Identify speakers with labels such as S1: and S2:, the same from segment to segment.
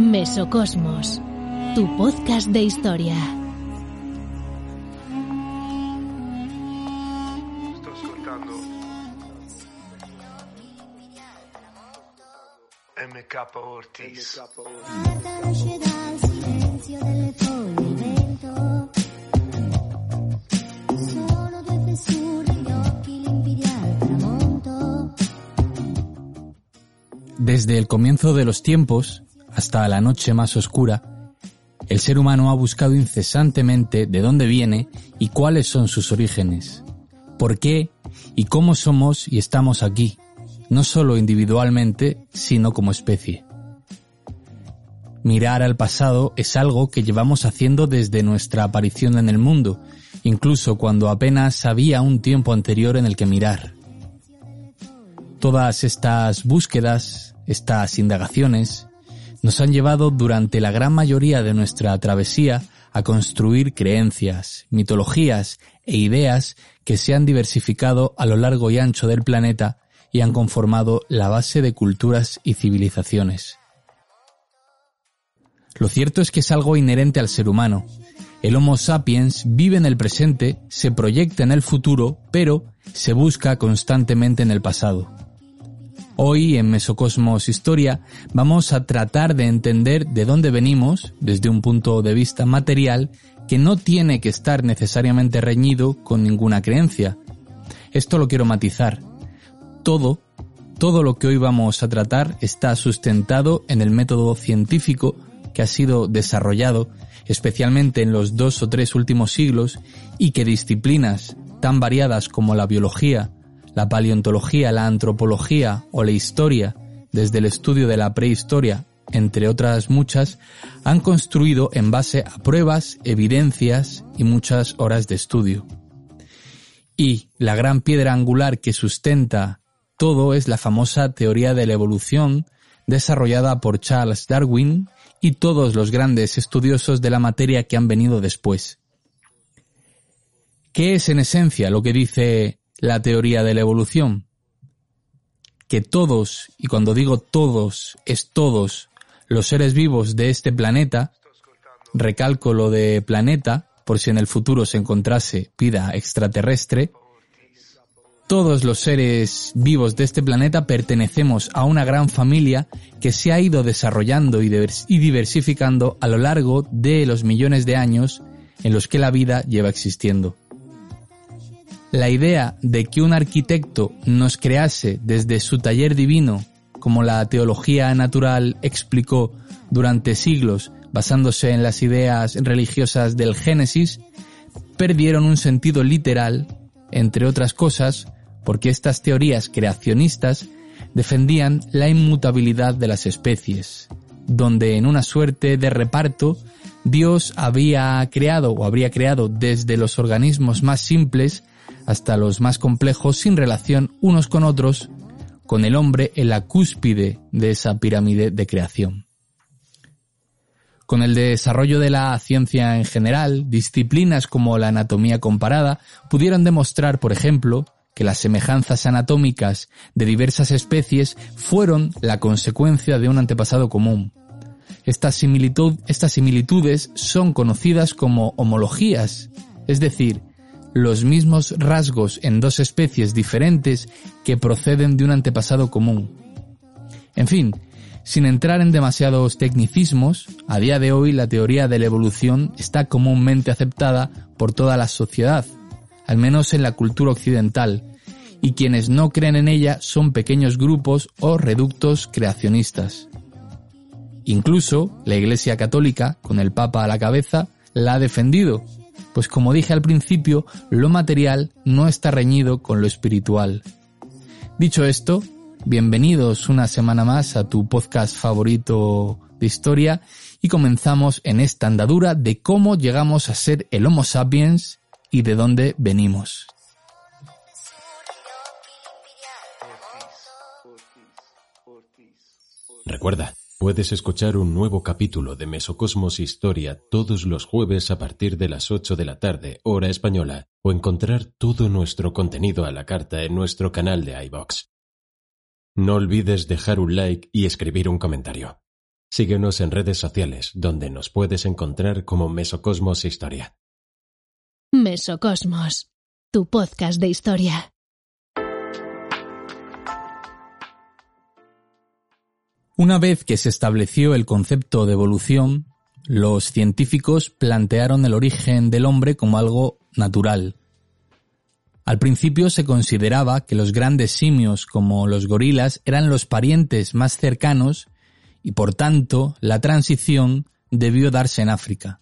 S1: Mesocosmos, tu podcast de historia.
S2: Sto ascoltando MK Ortiz.
S3: Guarda nasce dal silenzio delle foglie il vento. Sono due fessure gli occhi limpidi al tramonto.
S4: Desde el comienzo de los tiempos hasta la noche más oscura, el ser humano ha buscado incesantemente de dónde viene y cuáles son sus orígenes, por qué y cómo somos y estamos aquí, no solo individualmente, sino como especie. Mirar al pasado es algo que llevamos haciendo desde nuestra aparición en el mundo, incluso cuando apenas había un tiempo anterior en el que mirar. Todas estas búsquedas, estas indagaciones, nos han llevado durante la gran mayoría de nuestra travesía a construir creencias, mitologías e ideas que se han diversificado a lo largo y ancho del planeta y han conformado la base de culturas y civilizaciones. Lo cierto es que es algo inherente al ser humano. El Homo sapiens vive en el presente, se proyecta en el futuro, pero se busca constantemente en el pasado. Hoy en Mesocosmos Historia vamos a tratar de entender de dónde venimos desde un punto de vista material que no tiene que estar necesariamente reñido con ninguna creencia. Esto lo quiero matizar. Todo, todo lo que hoy vamos a tratar está sustentado en el método científico que ha sido desarrollado especialmente en los dos o tres últimos siglos y que disciplinas tan variadas como la biología, la paleontología, la antropología o la historia, desde el estudio de la prehistoria, entre otras muchas, han construido en base a pruebas, evidencias y muchas horas de estudio. Y la gran piedra angular que sustenta todo es la famosa teoría de la evolución desarrollada por Charles Darwin y todos los grandes estudiosos de la materia que han venido después. ¿Qué es en esencia lo que dice la teoría de la evolución? Que todos, y cuando digo todos, es todos, los seres vivos de este planeta, recalco lo de planeta, por si en el futuro se encontrase vida extraterrestre, todos los seres vivos de este planeta pertenecemos a una gran familia que se ha ido desarrollando y diversificando a lo largo de los millones de años en los que la vida lleva existiendo. La idea de que un arquitecto nos crease desde su taller divino, como la teología natural explicó durante siglos basándose en las ideas religiosas del Génesis, perdieron un sentido literal, entre otras cosas, porque estas teorías creacionistas defendían la inmutabilidad de las especies, donde en una suerte de reparto Dios había creado o habría creado desde los organismos más simples hasta los más complejos sin relación unos con otros, con el hombre en la cúspide de esa pirámide de creación. Con el desarrollo de la ciencia en general, disciplinas como la anatomía comparada pudieron demostrar, por ejemplo, que las semejanzas anatómicas de diversas especies fueron la consecuencia de un antepasado común. Estas, estas similitudes son conocidas como homologías, es decir, los mismos rasgos en dos especies diferentes que proceden de un antepasado común. En fin, sin entrar en demasiados tecnicismos, a día de hoy la teoría de la evolución está comúnmente aceptada por toda la sociedad, al menos en la cultura occidental, y quienes no creen en ella son pequeños grupos o reductos creacionistas. Incluso la Iglesia Católica, con el Papa a la cabeza, la ha defendido, Pues como dije al principio, lo material no está reñido con lo espiritual. Dicho esto, bienvenidos una semana más a tu podcast favorito de historia y comenzamos en esta andadura de cómo llegamos a ser el Homo sapiens y de dónde venimos.
S5: Recuerda, puedes escuchar un nuevo capítulo de Mesocosmos Historia todos los jueves a partir de las 8 de la tarde, hora española, o encontrar todo nuestro contenido a la carta en nuestro canal de iBox. No olvides dejar un like y escribir un comentario. Síguenos en redes sociales, donde nos puedes encontrar como Mesocosmos Historia.
S1: Mesocosmos, tu podcast de historia.
S4: Una vez que se estableció el concepto de evolución, los científicos plantearon el origen del hombre como algo natural. Al principio se consideraba que los grandes simios como los gorilas eran los parientes más cercanos y por tanto la transición debió darse en África.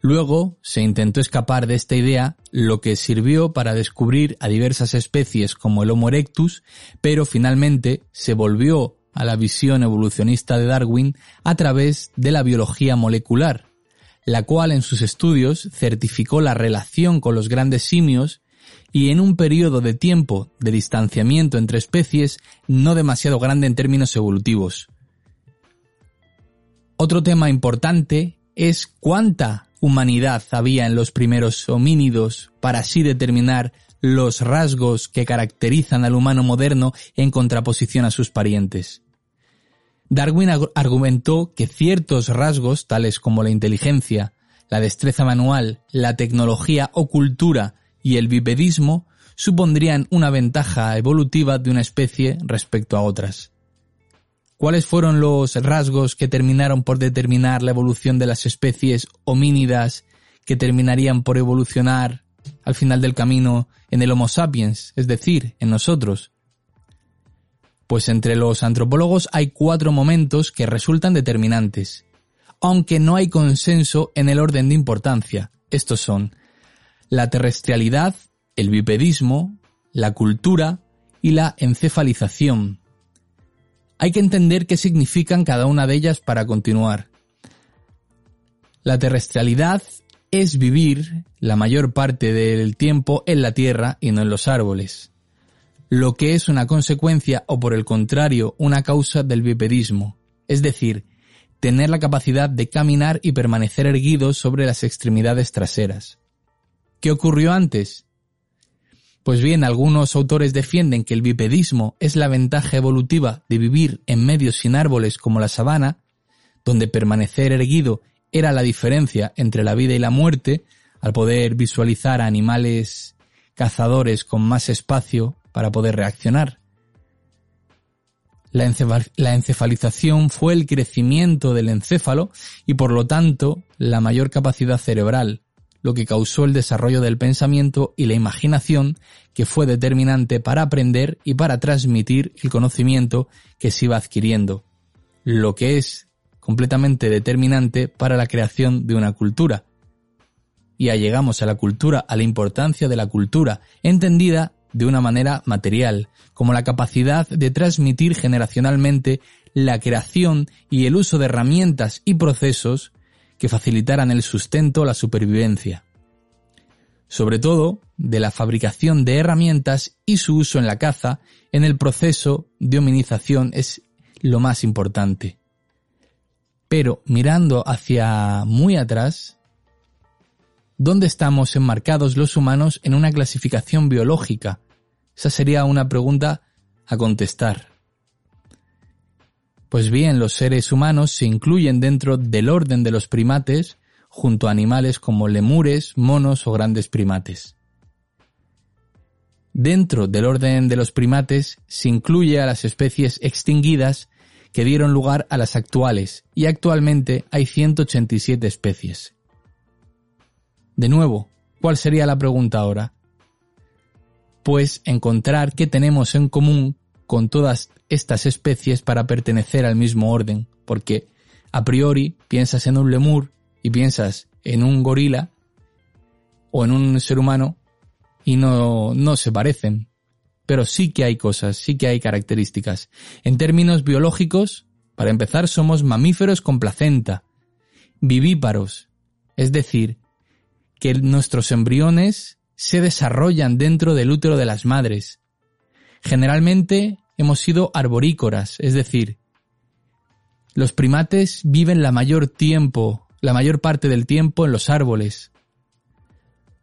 S4: Luego se intentó escapar de esta idea, lo que sirvió para descubrir a diversas especies como el Homo erectus, pero finalmente se volvió a la visión evolucionista de Darwin a través de la biología molecular, la cual en sus estudios certificó la relación con los grandes simios y en un periodo de tiempo de distanciamiento entre especies no demasiado grande en términos evolutivos. Otro tema importante es cuánta humanidad había en los primeros homínidos para así determinar los rasgos que caracterizan al humano moderno en contraposición a sus parientes. Darwin argumentó que ciertos rasgos, tales como la inteligencia, la destreza manual, la tecnología o cultura y el bipedismo, supondrían una ventaja evolutiva de una especie respecto a otras. ¿Cuáles fueron los rasgos que terminaron por determinar la evolución de las especies homínidas que terminarían por evolucionar al final del camino en el Homo sapiens, es decir, en nosotros? Pues entre los antropólogos hay cuatro momentos que resultan determinantes, aunque no hay consenso en el orden de importancia. Estos son la terrestrialidad, el bipedismo, la cultura y la encefalización. Hay que entender qué significan cada una de ellas para continuar. La terrestrialidad es vivir la mayor parte del tiempo en la tierra y no en los árboles, lo que es una consecuencia o por el contrario una causa del bipedismo, es decir, tener la capacidad de caminar y permanecer erguido sobre las extremidades traseras. ¿Qué ocurrió antes? Pues bien, algunos autores defienden que el bipedismo es la ventaja evolutiva de vivir en medios sin árboles como la sabana, donde permanecer erguido era la diferencia entre la vida y la muerte, al poder visualizar a animales cazadores con más espacio para poder reaccionar. La, encefalización fue el crecimiento del encéfalo y por lo tanto la mayor capacidad cerebral, lo que causó el desarrollo del pensamiento y la imaginación que fue determinante para aprender y para transmitir el conocimiento que se iba adquiriendo, lo que es completamente determinante para la creación de una cultura. Y llegamos a la cultura, a la importancia de la cultura, entendida de una manera material, como la capacidad de transmitir generacionalmente la creación y el uso de herramientas y procesos que facilitaran el sustento, la supervivencia. Sobre todo, de la fabricación de herramientas y su uso en la caza, en el proceso de hominización es lo más importante. Pero mirando hacia muy atrás, ¿dónde estamos enmarcados los humanos en una clasificación biológica? Esa sería una pregunta a contestar. Pues bien, los seres humanos se incluyen dentro del orden de los primates junto a animales como lemures, monos o grandes primates. Dentro del orden de los primates se incluye a las especies extinguidas que dieron lugar a las actuales, y actualmente hay 187 especies. De nuevo, ¿cuál sería la pregunta ahora? Pues encontrar qué tenemos en común con todas estas especies para pertenecer al mismo orden, porque a priori piensas en un lemur y piensas en un gorila, o en un ser humano y no, no se parecen. Pero sí que hay cosas, sí que hay características. En términos biológicos, para empezar, somos mamíferos con placenta, vivíparos, es decir, que nuestros embriones se desarrollan dentro del útero de las madres. Generalmente hemos sido arborícoras, es decir, los primates viven la mayor tiempo, la mayor parte del tiempo en los árboles.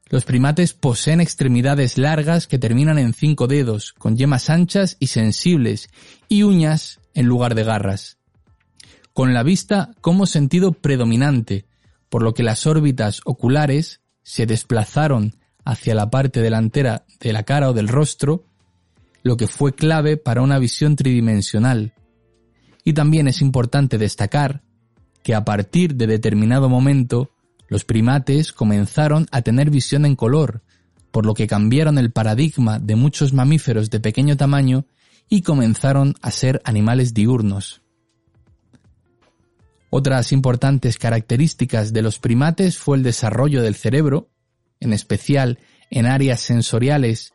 S4: Los primates poseen extremidades largas que terminan en cinco dedos, con yemas anchas y sensibles, y uñas en lugar de garras. Con la vista como sentido predominante, por lo que las órbitas oculares se desplazaron hacia la parte delantera de la cara o del rostro, lo que fue clave para una visión tridimensional. Y también es importante destacar que a partir de determinado momento los primates comenzaron a tener visión en color, por lo que cambiaron el paradigma de muchos mamíferos de pequeño tamaño y comenzaron a ser animales diurnos. Otras importantes características de los primates fue el desarrollo del cerebro, en especial en áreas sensoriales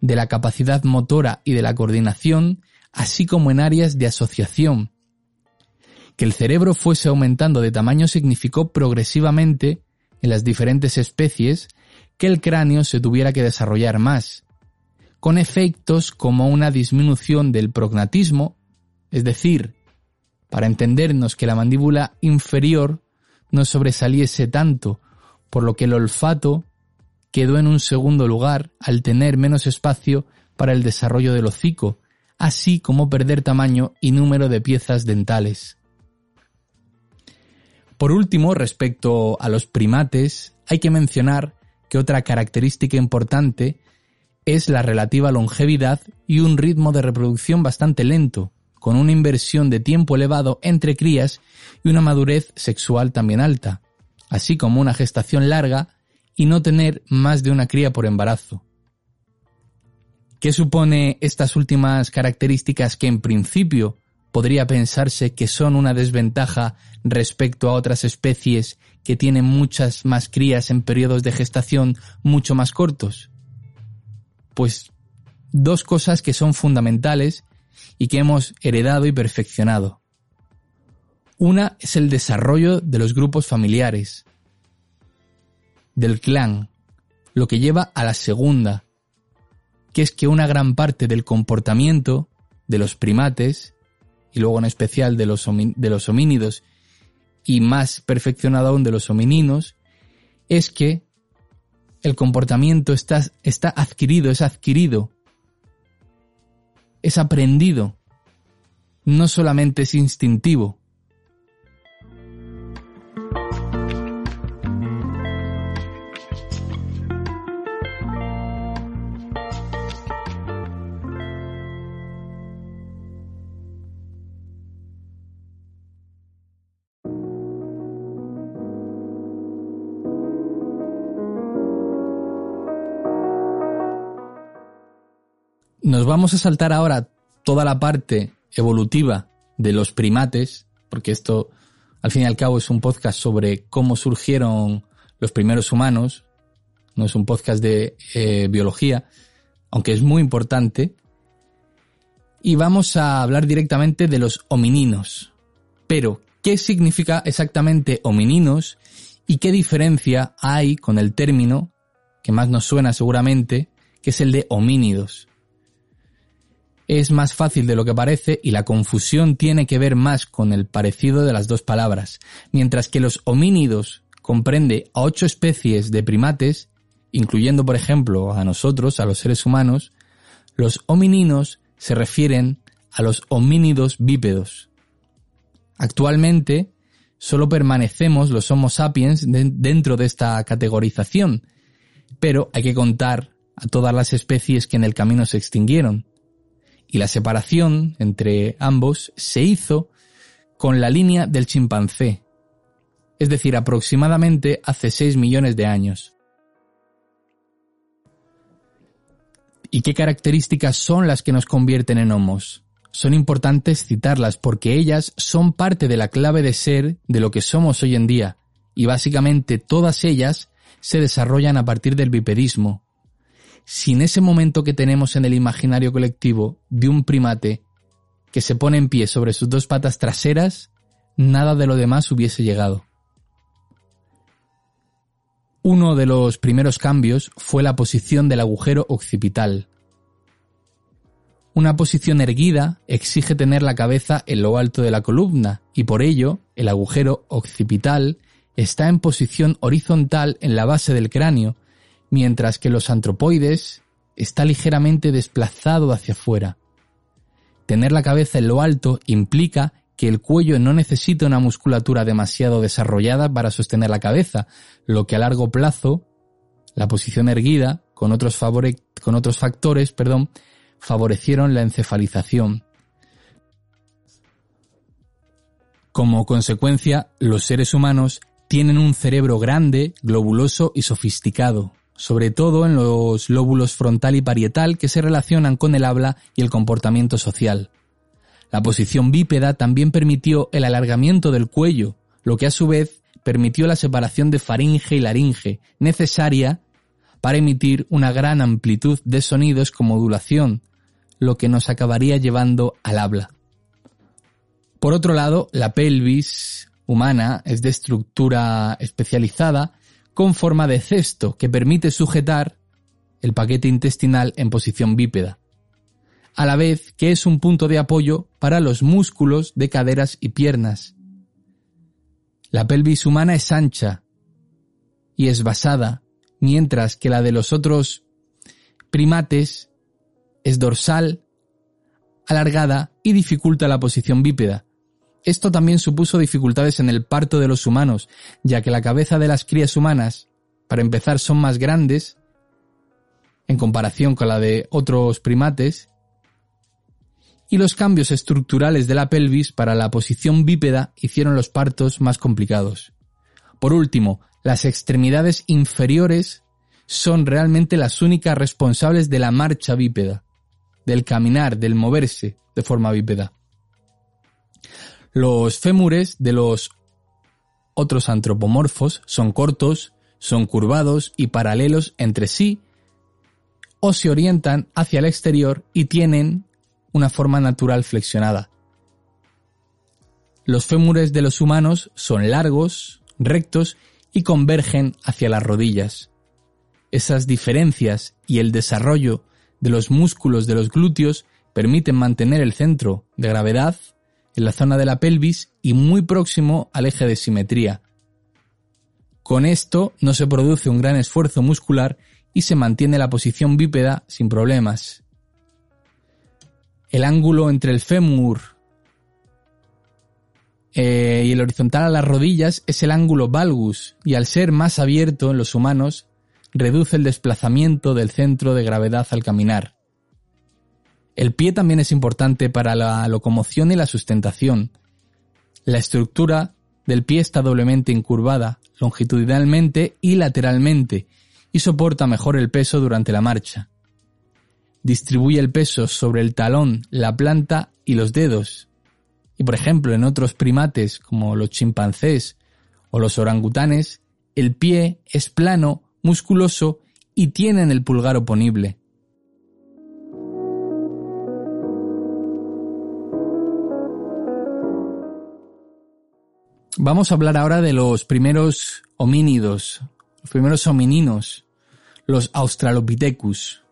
S4: de la capacidad motora y de la coordinación, así como en áreas de asociación. Que el cerebro fuese aumentando de tamaño significó progresivamente, en las diferentes especies, que el cráneo se tuviera que desarrollar más, con efectos como una disminución del prognatismo, es decir, para entendernos que la mandíbula inferior no sobresaliese tanto, por lo que el olfato quedó en un segundo lugar al tener menos espacio para el desarrollo del hocico, así como perder tamaño y número de piezas dentales. Por último, respecto a los primates, hay que mencionar que otra característica importante es la relativa longevidad y un ritmo de reproducción bastante lento, con una inversión de tiempo elevado entre crías y una madurez sexual también alta, así como una gestación larga y no tener más de una cría por embarazo. ¿Qué supone estas últimas características que en principio podría pensarse que son una desventaja respecto a otras especies que tienen muchas más crías en periodos de gestación mucho más cortos? Pues dos cosas que son fundamentales y que hemos heredado y perfeccionado. Una es el desarrollo de los grupos familiares, del clan, lo que lleva a la segunda, que es que una gran parte del comportamiento de los primates, y luego en especial de los, de los homínidos, y más perfeccionado aún de los homininos, es que el comportamiento está, está adquirido, es adquirido, es aprendido, no solamente es instintivo. Vamos a saltar ahora toda la parte evolutiva de los primates, porque esto al fin y al cabo es un podcast sobre cómo surgieron los primeros humanos, no es un podcast de eh, biología, aunque es muy importante. Y vamos a hablar directamente de los homininos. Pero, ¿qué significa exactamente homininos y qué diferencia hay con el término que más nos suena seguramente, que es el de homínidos? Es más fácil de lo que parece y la confusión tiene que ver más con el parecido de las dos palabras, mientras que los homínidos comprende a ocho especies de primates, incluyendo por ejemplo a nosotros, a los seres humanos, los homininos se refieren a los homínidos bípedos. Actualmente, solo permanecemos los Homo sapiens dentro de esta categorización, pero hay que contar a todas las especies que en el camino se extinguieron y la separación entre ambos se hizo con la línea del chimpancé, es decir, aproximadamente hace 6 millones de años. ¿Y qué características son las que nos convierten en homos? Son importantes citarlas porque ellas son parte de la clave de ser de lo que somos hoy en día, y básicamente todas ellas se desarrollan a partir del bipedismo. Sin ese momento que tenemos en el imaginario colectivo de un primate que se pone en pie sobre sus dos patas traseras, nada de lo demás hubiese llegado. Uno de los primeros cambios fue la posición del agujero occipital. Una posición erguida exige tener la cabeza en lo alto de la columna y por ello el agujero occipital está en posición horizontal en la base del cráneo, mientras que los antropoides está ligeramente desplazado hacia afuera. Tener la cabeza en lo alto implica que el cuello no necesita una musculatura demasiado desarrollada para sostener la cabeza, lo que a largo plazo, la posición erguida, con otros, con otros factores, perdón, favorecieron la encefalización. Como consecuencia, los seres humanos tienen un cerebro grande, globuloso y sofisticado, sobre todo en los lóbulos frontal y parietal que se relacionan con el habla y el comportamiento social. La posición bípeda también permitió el alargamiento del cuello, lo que a su vez permitió la separación de faringe y laringe, necesaria para emitir una gran amplitud de sonidos con modulación, lo que nos acabaría llevando al habla. Por otro lado, la pelvis humana es de estructura especializada con forma de cesto que permite sujetar el paquete intestinal en posición bípeda, a la vez que es un punto de apoyo para los músculos de caderas y piernas. La pelvis humana es ancha y es basada, mientras que la de los otros primates es dorsal, alargada y dificulta la posición bípeda. Esto también supuso dificultades en el parto de los humanos, ya que la cabeza de las crías humanas, para empezar, son más grandes en comparación con la de otros primates, y los cambios estructurales de la pelvis para la posición bípeda hicieron los partos más complicados. Por último, las extremidades inferiores son realmente las únicas responsables de la marcha bípeda, del caminar, del moverse de forma bípeda. Los fémures de los otros antropomorfos son cortos, son curvados y paralelos entre sí o se orientan hacia el exterior y tienen una forma natural flexionada. Los fémures de los humanos son largos, rectos y convergen hacia las rodillas. Esas diferencias y el desarrollo de los músculos de los glúteos permiten mantener el centro de gravedad en la zona de la pelvis y muy próximo al eje de simetría. Con esto no se produce un gran esfuerzo muscular y se mantiene la posición bípeda sin problemas. El ángulo entre el fémur eh, y el horizontal a las rodillas es el ángulo valgus y al ser más abierto en los humanos reduce el desplazamiento del centro de gravedad al caminar. El pie también es importante para la locomoción y la sustentación. La estructura del pie está doblemente incurvada, longitudinalmente y lateralmente, y soporta mejor el peso durante la marcha distribuye el peso sobre el talón, la planta y los dedos. Y por ejemplo, en otros primates como los chimpancés o los orangutanes, el pie es plano, musculoso y tienen el pulgar oponible. Vamos a hablar ahora de los primeros homínidos, los primeros homininos, los Australopithecus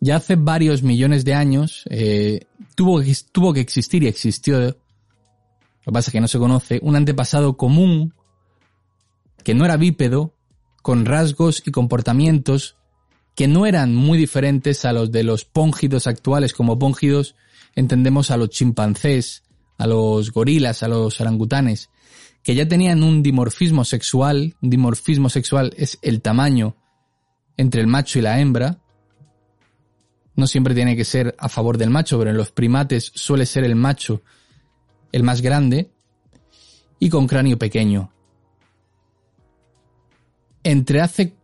S4: ya hace varios millones de años eh, tuvo, tuvo que existir y existió, lo que pasa es que no se conoce, un antepasado común que no era bípedo, con rasgos y comportamientos que no eran muy diferentes a los de los póngidos actuales. Como póngidos entendemos a los chimpancés, a los gorilas, a los orangutanes, que ya tenían un dimorfismo sexual. Un dimorfismo sexual es el tamaño entre el macho y la hembra, no siempre tiene que ser a favor del macho, pero en los primates suele ser el macho el más grande y con cráneo pequeño. Entre hace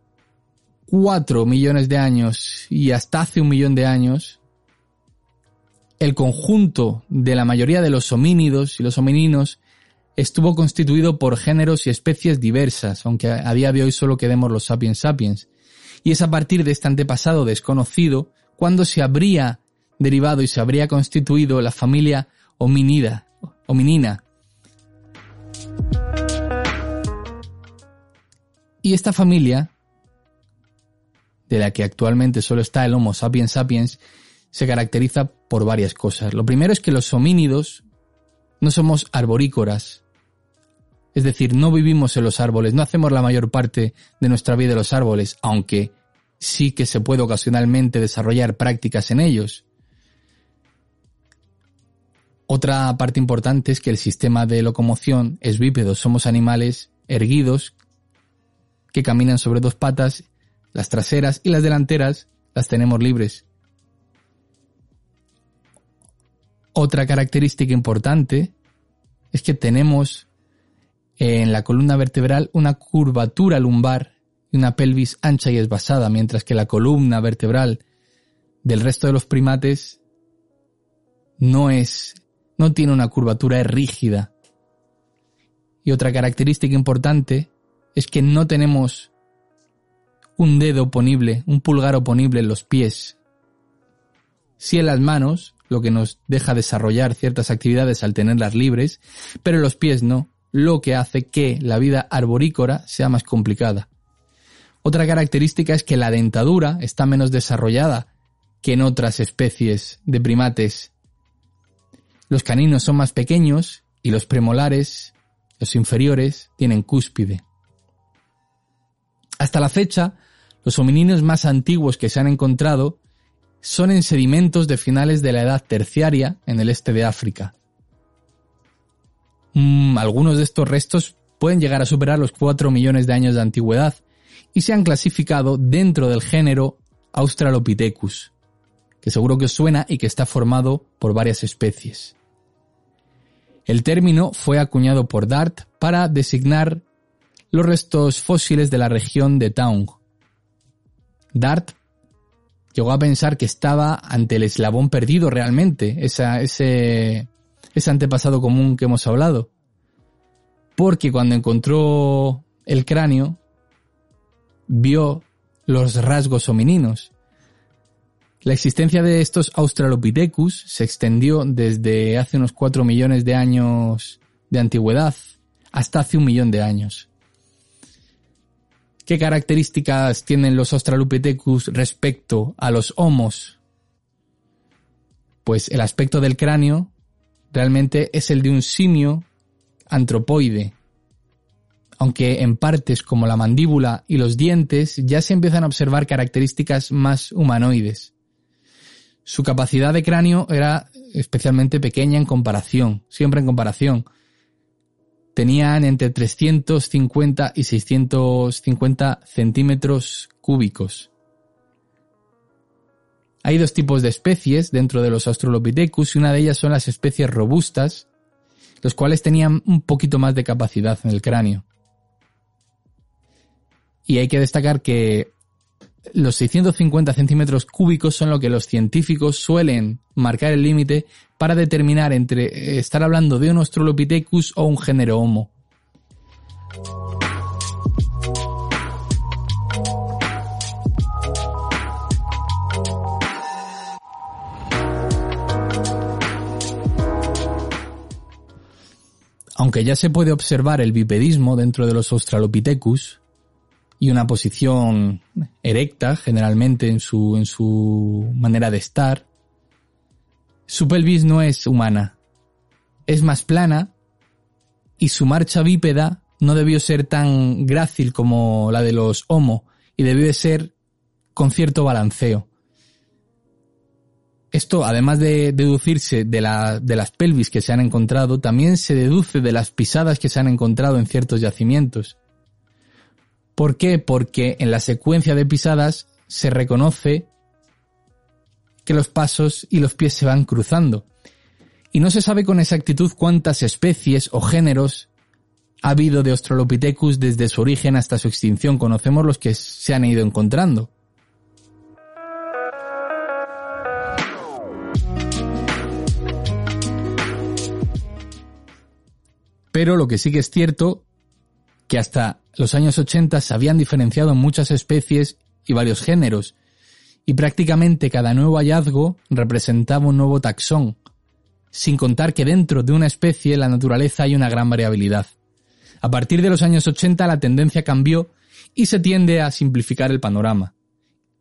S4: 4 millones de años y hasta hace un millón de años, el conjunto de la mayoría de los homínidos y los homininos estuvo constituido por géneros y especies diversas, aunque a día de hoy solo quedemos los sapiens sapiens. Y es a partir de este antepasado desconocido cuando se habría derivado y se habría constituido la familia hominida, hominina. Y esta familia, de la que actualmente solo está el Homo sapiens sapiens, se caracteriza por varias cosas. Lo primero es que los homínidos no somos arborícoras, es decir, no vivimos en los árboles, no hacemos la mayor parte de nuestra vida en los árboles, aunque sí que se puede ocasionalmente desarrollar prácticas en ellos. Otra parte importante es que el sistema de locomoción es bípedo, somos animales erguidos que caminan sobre dos patas, las traseras y las delanteras las tenemos libres. Otra característica importante es que tenemos en la columna vertebral una curvatura lumbar y una pelvis ancha y esbasada, mientras que la columna vertebral del resto de los primates no es, no tiene una curvatura, rígida. Y otra característica importante es que no tenemos un dedo oponible, un pulgar oponible en los pies. Sí en las manos, lo que nos deja desarrollar ciertas actividades al tenerlas libres, pero los pies no lo que hace que la vida arborícola sea más complicada. Otra característica es que la dentadura está menos desarrollada que en otras especies de primates. Los caninos son más pequeños y los premolares, los inferiores, tienen cúspide. Hasta la fecha, los homininos más antiguos que se han encontrado son en sedimentos de finales de la edad terciaria en el este de África. Mm, algunos de estos restos pueden llegar a superar los 4 millones de años de antigüedad y se han clasificado dentro del género Australopithecus, que seguro que os suena y que está formado por varias especies. El término fue acuñado por Dart para designar los restos fósiles de la región de Taung. Dart llegó a pensar que estaba ante el eslabón perdido realmente, ese, ese antepasado común que hemos hablado. Porque cuando encontró el cráneo, vio los rasgos homininos. La existencia de estos Australopithecus se extendió desde hace unos 4 millones de años de antigüedad hasta hace un millón de años. ¿Qué características tienen los Australopithecus respecto a los Homos? Pues el aspecto del cráneo realmente es el de un simio antropoide, aunque en partes como la mandíbula y los dientes ya se empiezan a observar características más humanoides. Su capacidad de cráneo era especialmente pequeña en comparación, siempre en comparación. Tenían entre 350 y 650 centímetros cúbicos. Hay dos tipos de especies dentro de los Australopithecus y una de ellas son las especies robustas, los cuales tenían un poquito más de capacidad en el cráneo. Y hay que destacar que los 650 centímetros cúbicos son lo que los científicos suelen marcar el límite para determinar entre estar hablando de un Australopithecus o un género Homo. Aunque ya se puede observar el bipedismo dentro de los Australopithecus y una posición erecta generalmente en su, en su manera de estar, su pelvis no es humana. Es más plana y su marcha bípeda no debió ser tan grácil como la de los Homo y debió de ser con cierto balanceo. Esto, además de deducirse de, la, de las pelvis que se han encontrado, también se deduce de las pisadas que se han encontrado en ciertos yacimientos. ¿Por qué? Porque en la secuencia de pisadas se reconoce que los pasos y los pies se van cruzando. Y no se sabe con exactitud cuántas especies o géneros ha habido de Australopithecus desde su origen hasta su extinción. Conocemos los que se han ido encontrando. Pero lo que sí que es cierto, que hasta los años 80 se habían diferenciado muchas especies y varios géneros, y prácticamente cada nuevo hallazgo representaba un nuevo taxón, sin contar que dentro de una especie la naturaleza hay una gran variabilidad. A partir de los años 80 la tendencia cambió y se tiende a simplificar el panorama.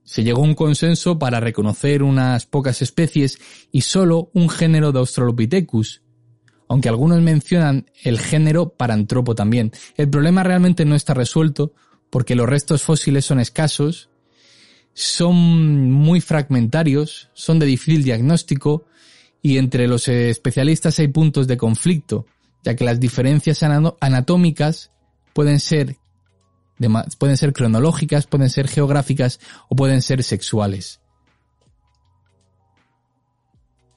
S4: Se llegó a un consenso para reconocer unas pocas especies y solo un género de Australopithecus, aunque algunos mencionan el género Parantropo también. El problema realmente no está resuelto porque los restos fósiles son escasos, son muy fragmentarios, son de difícil diagnóstico y entre los especialistas hay puntos de conflicto, ya que las diferencias anatómicas pueden ser pueden ser cronológicas, pueden ser geográficas o pueden ser sexuales.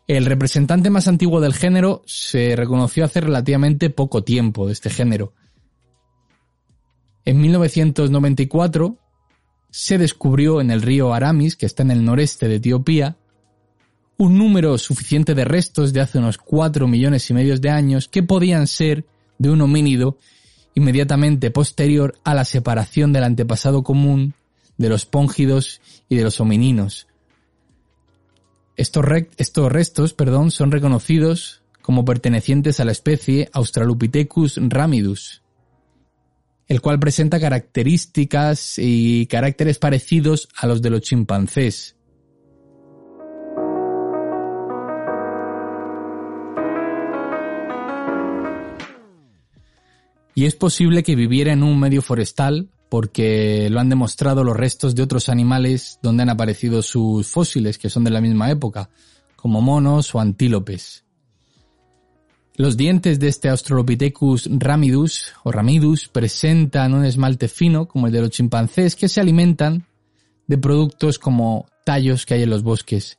S4: El representante más antiguo del género se reconoció hace relativamente poco tiempo de este género. En 1994 se descubrió en el río Aramis, que está en el noreste de Etiopía, un número suficiente de restos de hace unos 4 millones y medio de años que podían ser de un homínido inmediatamente posterior a la separación del antepasado común de los póngidos y de los homininos, estos, estos restos perdón, son reconocidos como pertenecientes a la especie Australopithecus ramidus, el cual presenta características y caracteres parecidos a los de los chimpancés. Y es posible que viviera en un medio forestal porque lo han demostrado los restos de otros animales donde han aparecido sus fósiles, que son de la misma época, como monos o antílopes. Los dientes de este Australopithecus ramidus o ramidus presentan un esmalte fino como el de los chimpancés que se alimentan de productos como tallos que hay en los bosques.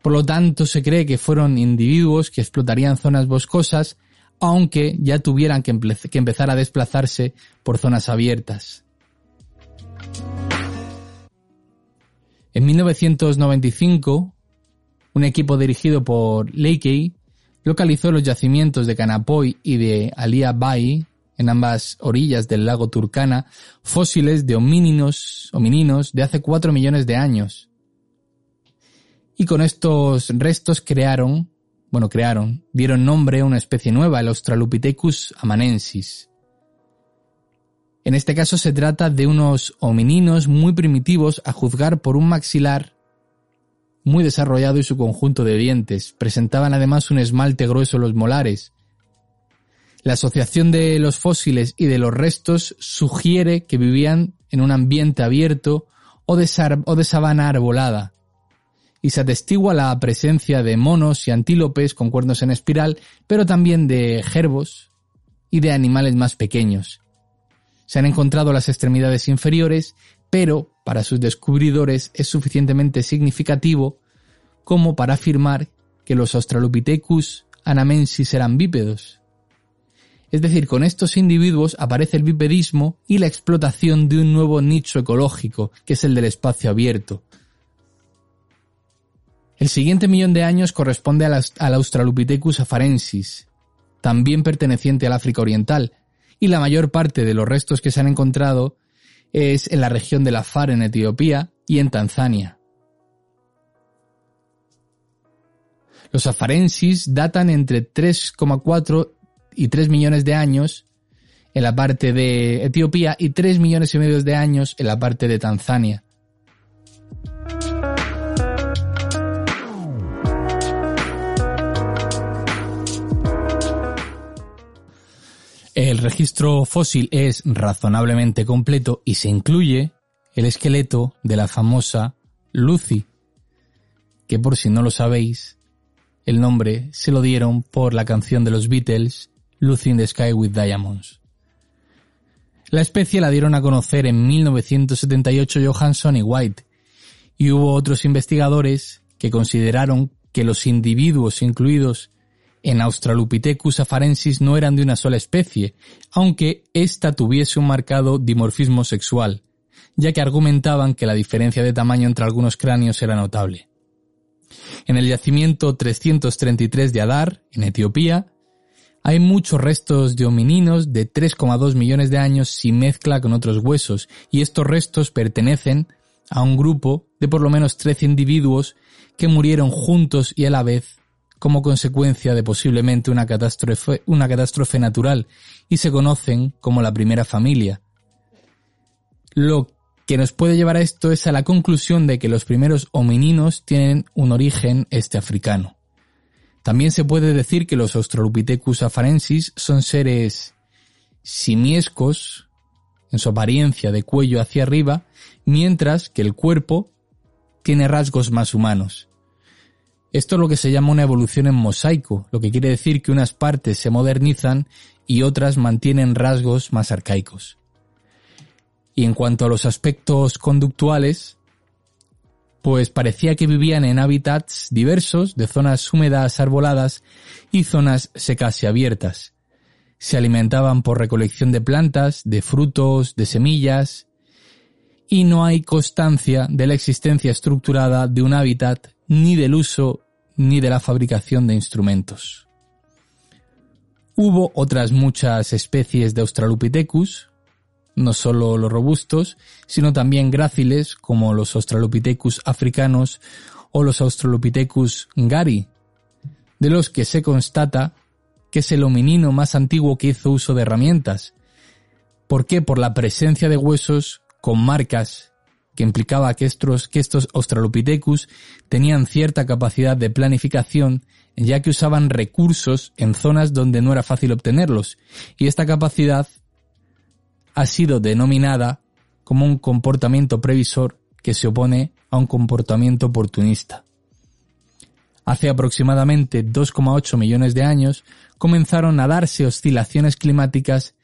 S4: Por lo tanto, se cree que fueron individuos que explotarían zonas boscosas aunque ya tuvieran que, empezar a desplazarse por zonas abiertas. En 1995, un equipo dirigido por Leakey localizó los yacimientos de Canapoy y de Alia Bay, en ambas orillas del lago Turkana, fósiles de homíninos, homininos de hace 4 millones de años. Y con estos restos crearon bueno, crearon, dieron nombre a una especie nueva, el Australopithecus amanensis. En este caso se trata de unos homininos muy primitivos a juzgar por un maxilar muy desarrollado y su conjunto de dientes. Presentaban además un esmalte grueso en los molares. La asociación de los fósiles y de los restos sugiere que vivían en un ambiente abierto o de, o de sabana arbolada, y se atestigua la presencia de monos y antílopes con cuernos en espiral, pero también de gerbos y de animales más pequeños. Se han encontrado las extremidades inferiores, pero para sus descubridores es suficientemente significativo como para afirmar que los Australopithecus anamensis eran bípedos. Es decir, con estos individuos aparece el bipedismo y la explotación de un nuevo nicho ecológico, que es el del espacio abierto, el siguiente millón de años corresponde al Australopithecus afarensis, también perteneciente al África Oriental, y la mayor parte de los restos que se han encontrado es en la región del Afar en Etiopía y en Tanzania. Los afarensis datan entre 3,4 y 3 millones de años en la parte de Etiopía y 3 millones y medio de años en la parte de Tanzania. El registro fósil es razonablemente completo y se incluye el esqueleto de la famosa Lucy, que por si no lo sabéis, el nombre se lo dieron por la canción de los Beatles, Lucy in the Sky with Diamonds. La especie la dieron a conocer en 1978 Johansson y White, y hubo otros investigadores que consideraron que los individuos incluidos en Australopithecus afarensis no eran de una sola especie, aunque ésta tuviese un marcado dimorfismo sexual, ya que argumentaban que la diferencia de tamaño entre algunos cráneos era notable. En el yacimiento 333 de Adar, en Etiopía, Hay muchos restos de homininos de 3,2 millones de años sin mezcla con otros huesos, y estos restos pertenecen a un grupo de por lo menos 13 individuos que murieron juntos y a la vez como consecuencia de posiblemente una catástrofe, una catástrofe natural y se conocen como la primera familia. Lo que nos puede llevar a esto es a la conclusión de que los primeros homininos tienen un origen este africano. También se puede decir que los Australopithecus afarensis son seres simiescos en su apariencia de cuello hacia arriba, mientras que el cuerpo tiene rasgos más humanos. Esto es lo que se llama una evolución en mosaico, lo que quiere decir que unas partes se modernizan y otras mantienen rasgos más arcaicos. Y en cuanto a los aspectos conductuales, pues parecía que vivían en hábitats diversos de zonas húmedas arboladas y zonas secas y abiertas. Se alimentaban por recolección de plantas, de frutos, de semillas, y no hay constancia de la existencia estructurada de un hábitat ni del uso ni de la fabricación de instrumentos. Hubo otras muchas especies de Australopithecus, no solo los robustos, sino también gráciles como los Australopithecus africanos o los Australopithecus gari, de los que se constata que es el hominino más antiguo que hizo uso de herramientas. ¿Por qué? Por la presencia de huesos con marcas que implicaba que estos, que estos Australopithecus tenían cierta capacidad de planificación ya que usaban recursos en zonas donde no era fácil obtenerlos, y esta capacidad ha sido denominada como un comportamiento previsor que se opone a un comportamiento oportunista. Hace aproximadamente 2,8 millones de años comenzaron a darse oscilaciones climáticas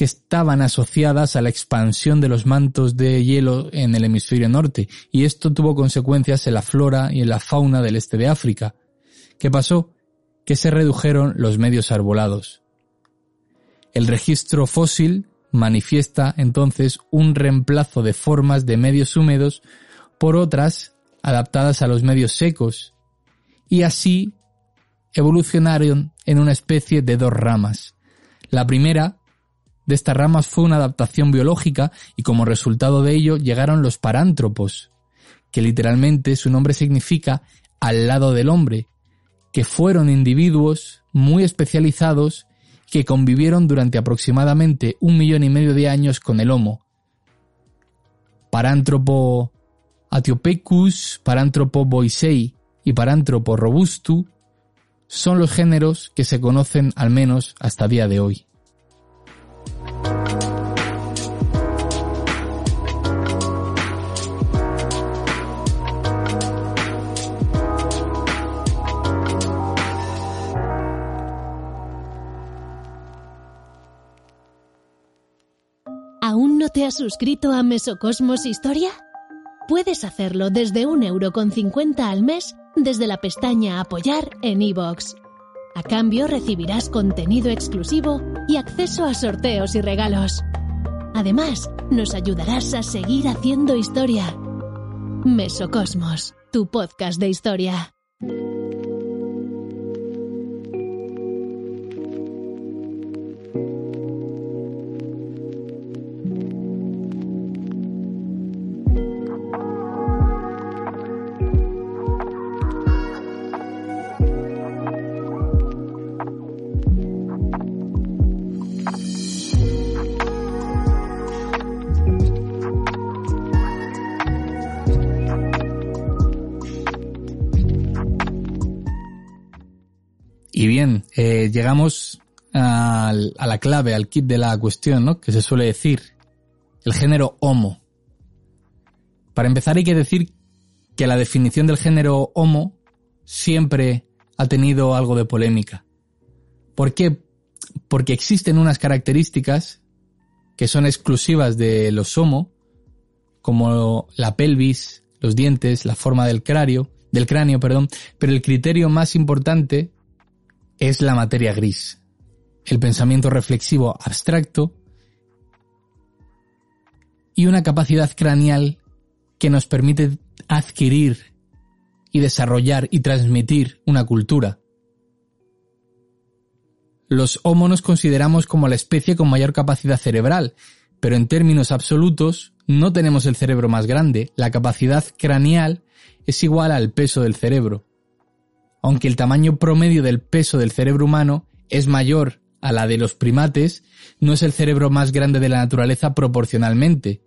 S4: que estaban asociadas a la expansión de los mantos de hielo en el hemisferio norte, y esto tuvo consecuencias en la flora y en la fauna del este de África. ¿Qué pasó? Que se redujeron los medios arbolados. El registro fósil manifiesta entonces un reemplazo de formas de medios húmedos por otras adaptadas a los medios secos, y así evolucionaron en una especie de dos ramas. La primera de estas ramas fue una adaptación biológica y como resultado de ello llegaron los parántropos, que literalmente su nombre significa al lado del hombre, que fueron individuos muy especializados que convivieron durante aproximadamente un millón y medio de años con el Homo. Parántropo Atiopecus, Parántropo boisei y Parántropo robustu son los géneros que se conocen al menos hasta día de hoy.
S1: Has suscrito a Mesocosmos Historia? Puedes hacerlo desde un euro con cincuenta al mes desde la pestaña Apoyar en iVoox. A cambio recibirás contenido exclusivo y acceso a sorteos y regalos. Además, nos ayudarás a seguir haciendo historia. Mesocosmos, tu podcast de historia.
S4: Llegamos al- a la clave, al kit de la cuestión, ¿no? Que se suele decir. El género Homo. Para empezar hay que decir que la definición del género Homo siempre ha tenido algo de polémica. ¿Por qué? Porque existen unas características que son exclusivas de los Homo, como la pelvis, los dientes, la forma del cráneo, del cráneo, perdón, pero el criterio más importante es la materia gris, el pensamiento reflexivo abstracto y una capacidad craneal que nos permite adquirir y desarrollar y transmitir una cultura. los Homo nos consideramos como la especie con mayor capacidad cerebral, pero en términos absolutos no tenemos el cerebro más grande, la capacidad craneal es igual al peso del cerebro. Aunque el tamaño promedio del peso del cerebro humano es mayor a la de los primates, no es el cerebro más grande de la naturaleza proporcionalmente.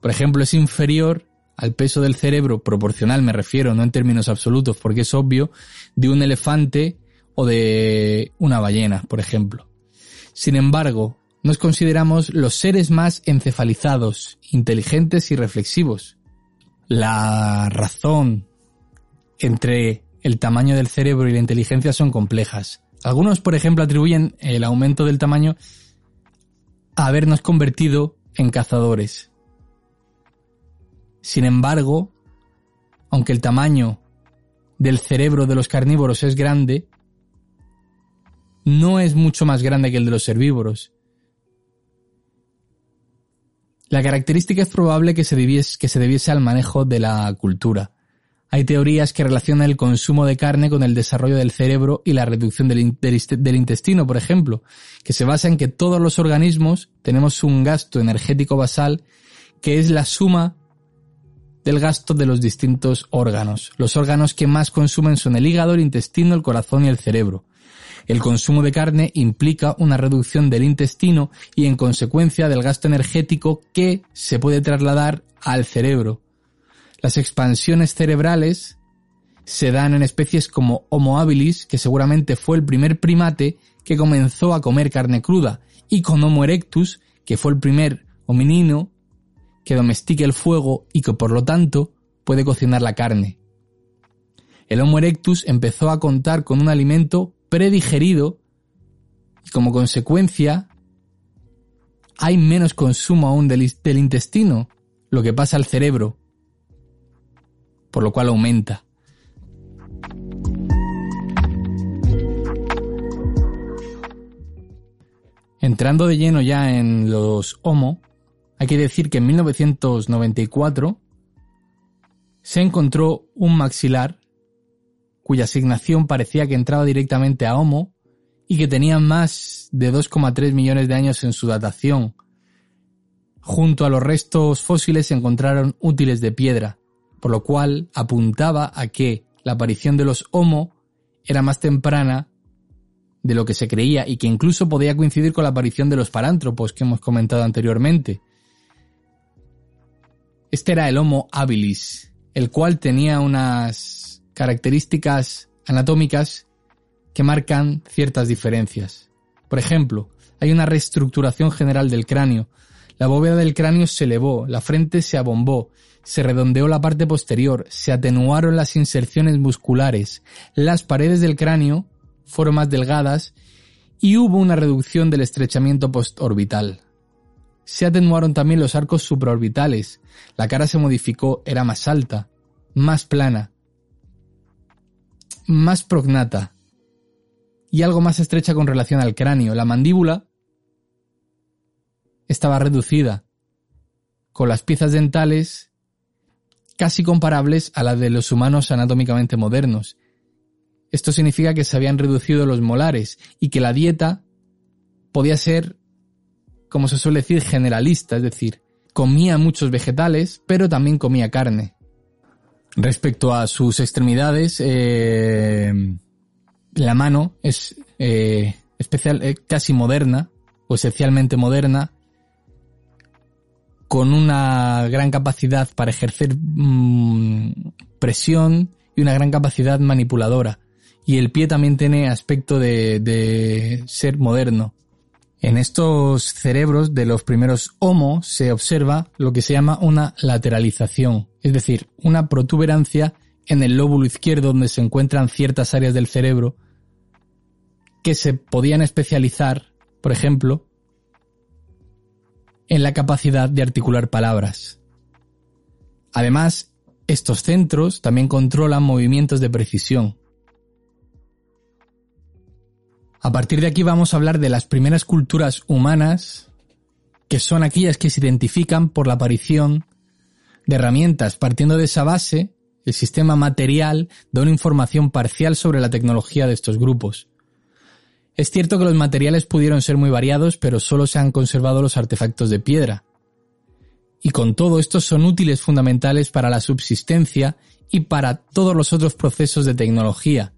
S4: Por ejemplo, es inferior al peso del cerebro, proporcional me refiero, no en términos absolutos, porque es obvio, de un elefante o de una ballena, por ejemplo. Sin embargo, nos consideramos los seres más encefalizados, inteligentes y reflexivos. La razón entre el tamaño del cerebro y la inteligencia son complejas. Algunos, por ejemplo, atribuyen el aumento del tamaño a habernos convertido en cazadores. Sin embargo, aunque el tamaño del cerebro de los carnívoros es grande, no es mucho más grande que el de los herbívoros. La característica es probable que se, debiese, que se debiese al manejo de la cultura. Hay teorías que relacionan el consumo de carne con el desarrollo del cerebro y la reducción del, intestino, por ejemplo, que se basa en que todos los organismos tenemos un gasto energético basal que es la suma del gasto de los distintos órganos. Los órganos que más consumen son el hígado, el intestino, el corazón y el cerebro. El consumo de carne implica una reducción del intestino y en consecuencia del gasto energético que se puede trasladar al cerebro. Las expansiones cerebrales se dan en especies como Homo habilis, que seguramente fue el primer primate que comenzó a comer carne cruda, y con Homo erectus, que fue el primer hominino que domestica el fuego y que por lo tanto puede cocinar la carne. El Homo erectus empezó a contar con un alimento predigerido y como consecuencia hay menos consumo aún del, del intestino, lo que pasa al cerebro, por lo cual aumenta. Entrando de lleno ya en los Homo, hay que decir que en 1994 se encontró un maxilar cuya asignación parecía que entraba directamente a Homo y que tenía más de 2,3 millones de años en su datación. Junto a los restos fósiles se encontraron útiles de piedra, por lo cual apuntaba a que la aparición de los Homo era más temprana de lo que se creía y que incluso podía coincidir con la aparición de los parántropos que hemos comentado anteriormente. Este era el Homo habilis, el cual tenía unas características anatómicas que marcan ciertas diferencias. Por ejemplo, hay una reestructuración general del cráneo. La bóveda del cráneo se elevó, la frente se abombó, se redondeó la parte posterior, se atenuaron las inserciones musculares, las paredes del cráneo fueron más delgadas y hubo una reducción del estrechamiento postorbital. Se atenuaron también los arcos supraorbitales, la cara se modificó, era más alta, más plana, más prognata y algo más estrecha con relación al cráneo. La mandíbula estaba reducida, con las piezas dentales casi comparables a las de los humanos anatómicamente modernos. Esto significa que se habían reducido los molares y que la dieta podía ser, como se suele decir, generalista, es decir, comía muchos vegetales, pero también comía carne. Respecto a sus extremidades, eh, la mano es eh, especial, eh, casi moderna, o esencialmente moderna, con una gran capacidad para ejercer mm, presión y una gran capacidad manipuladora. Y el pie también tiene aspecto de, de ser moderno. En estos cerebros de los primeros Homo se observa lo que se llama una lateralización, es decir, una protuberancia en el lóbulo izquierdo donde se encuentran ciertas áreas del cerebro que se podían especializar, por ejemplo, en la capacidad de articular palabras. Además, estos centros también controlan movimientos de precisión, a partir de aquí vamos a hablar de las primeras culturas humanas, que son aquellas que se identifican por la aparición de herramientas. Partiendo de esa base, el sistema material da una información parcial sobre la tecnología de estos grupos. Es cierto que los materiales pudieron ser muy variados, pero solo se han conservado los artefactos de piedra. Y con todo estos son útiles fundamentales para la subsistencia y para todos los otros procesos de tecnología.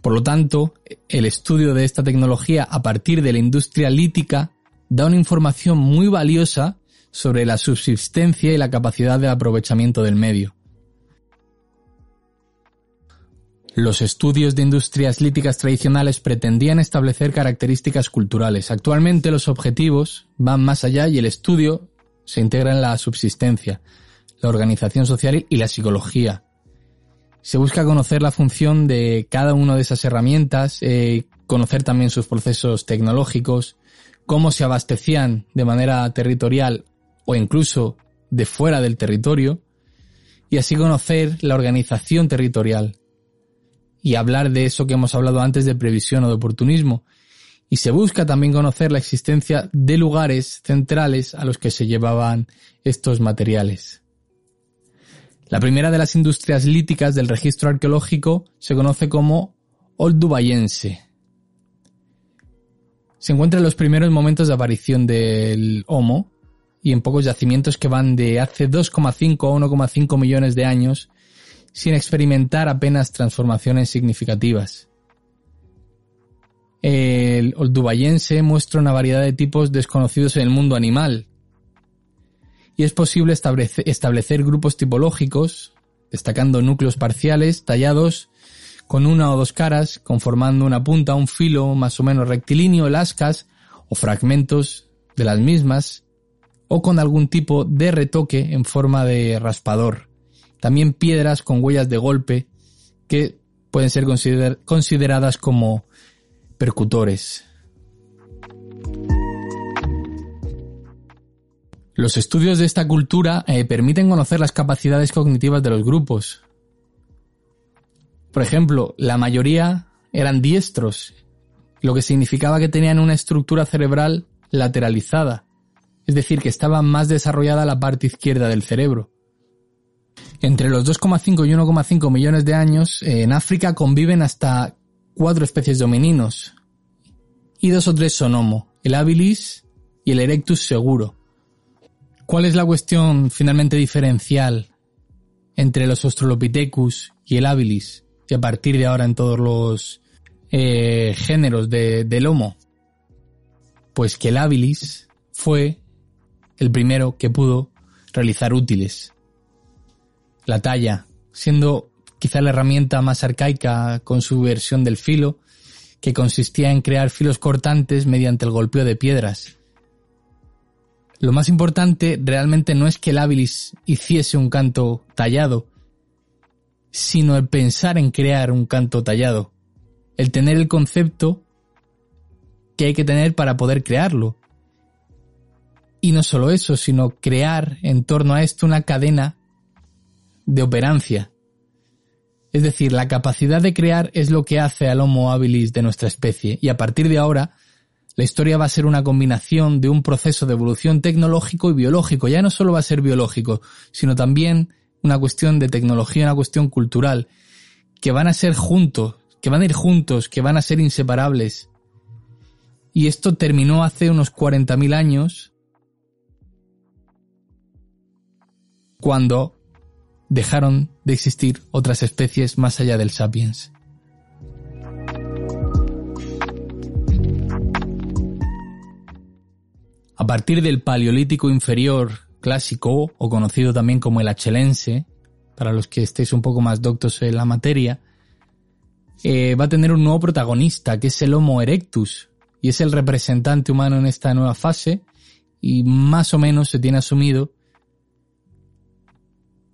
S4: Por lo tanto, el estudio de esta tecnología a partir de la industria lítica da una información muy valiosa sobre la subsistencia y la capacidad de aprovechamiento del medio. Los estudios de industrias líticas tradicionales pretendían establecer características culturales. Actualmente los objetivos van más allá y el estudio se integra en la subsistencia, la organización social y la psicología. Se busca conocer la función de cada una de esas herramientas, eh, conocer también sus procesos tecnológicos, cómo se abastecían de manera territorial o incluso de fuera del territorio, y así conocer la organización territorial, y hablar de eso que hemos hablado antes de previsión o de oportunismo. Y se busca también conocer la existencia de lugares centrales a los que se llevaban estos materiales. La primera de las industrias líticas del registro arqueológico se conoce como Oldubayense. Se encuentra en los primeros momentos de aparición del Homo y en pocos yacimientos que van de hace 2,5 a 1,5 millones de años sin experimentar apenas transformaciones significativas. El oldubayense muestra una variedad de tipos desconocidos en el mundo animal, y es posible establecer grupos tipológicos, destacando núcleos parciales tallados con una o dos caras, conformando una punta, un filo más o menos rectilíneo, lascas o fragmentos de las mismas, o con algún tipo de retoque en forma de raspador también piedras con huellas de golpe que pueden ser consideradas como percutores. Los estudios de esta cultura eh, permiten conocer las capacidades cognitivas de los grupos. Por ejemplo, la mayoría eran diestros, lo que significaba que tenían una estructura cerebral lateralizada, es decir, que estaba más desarrollada la parte izquierda del cerebro. Entre los 2,5 y 1,5 millones de años, en África conviven hasta cuatro especies de homininos. Y dos o tres son Homo, el habilis y el erectus seguro. ¿Cuál es la cuestión finalmente diferencial entre los Australopithecus y el habilis? Y a partir de ahora en todos los eh, géneros del Homo. Pues que el habilis fue el primero que pudo realizar útiles la talla, siendo quizá la herramienta más arcaica con su versión del filo, que consistía en crear filos cortantes mediante el golpeo de piedras. Lo más importante realmente no es que el habilis hiciese un canto tallado, sino el pensar en crear un canto tallado, el tener el concepto que hay que tener para poder crearlo. Y no solo eso, sino crear en torno a esto una cadena de operancia. Es decir, la capacidad de crear es lo que hace al Homo habilis de nuestra especie y a partir de ahora la historia va a ser una combinación de un proceso de evolución tecnológico y biológico. Ya no solo va a ser biológico, sino también una cuestión de tecnología, una cuestión cultural, que van a ser juntos, que van a ir juntos, que van a ser inseparables. Y esto terminó hace unos 40.000 años, cuando dejaron de existir otras especies más allá del sapiens. A partir del Paleolítico inferior clásico, o conocido también como el achelense, para los que estéis un poco más doctos en la materia, eh, va a tener un nuevo protagonista, que es el Homo erectus, y es el representante humano en esta nueva fase, y más o menos se tiene asumido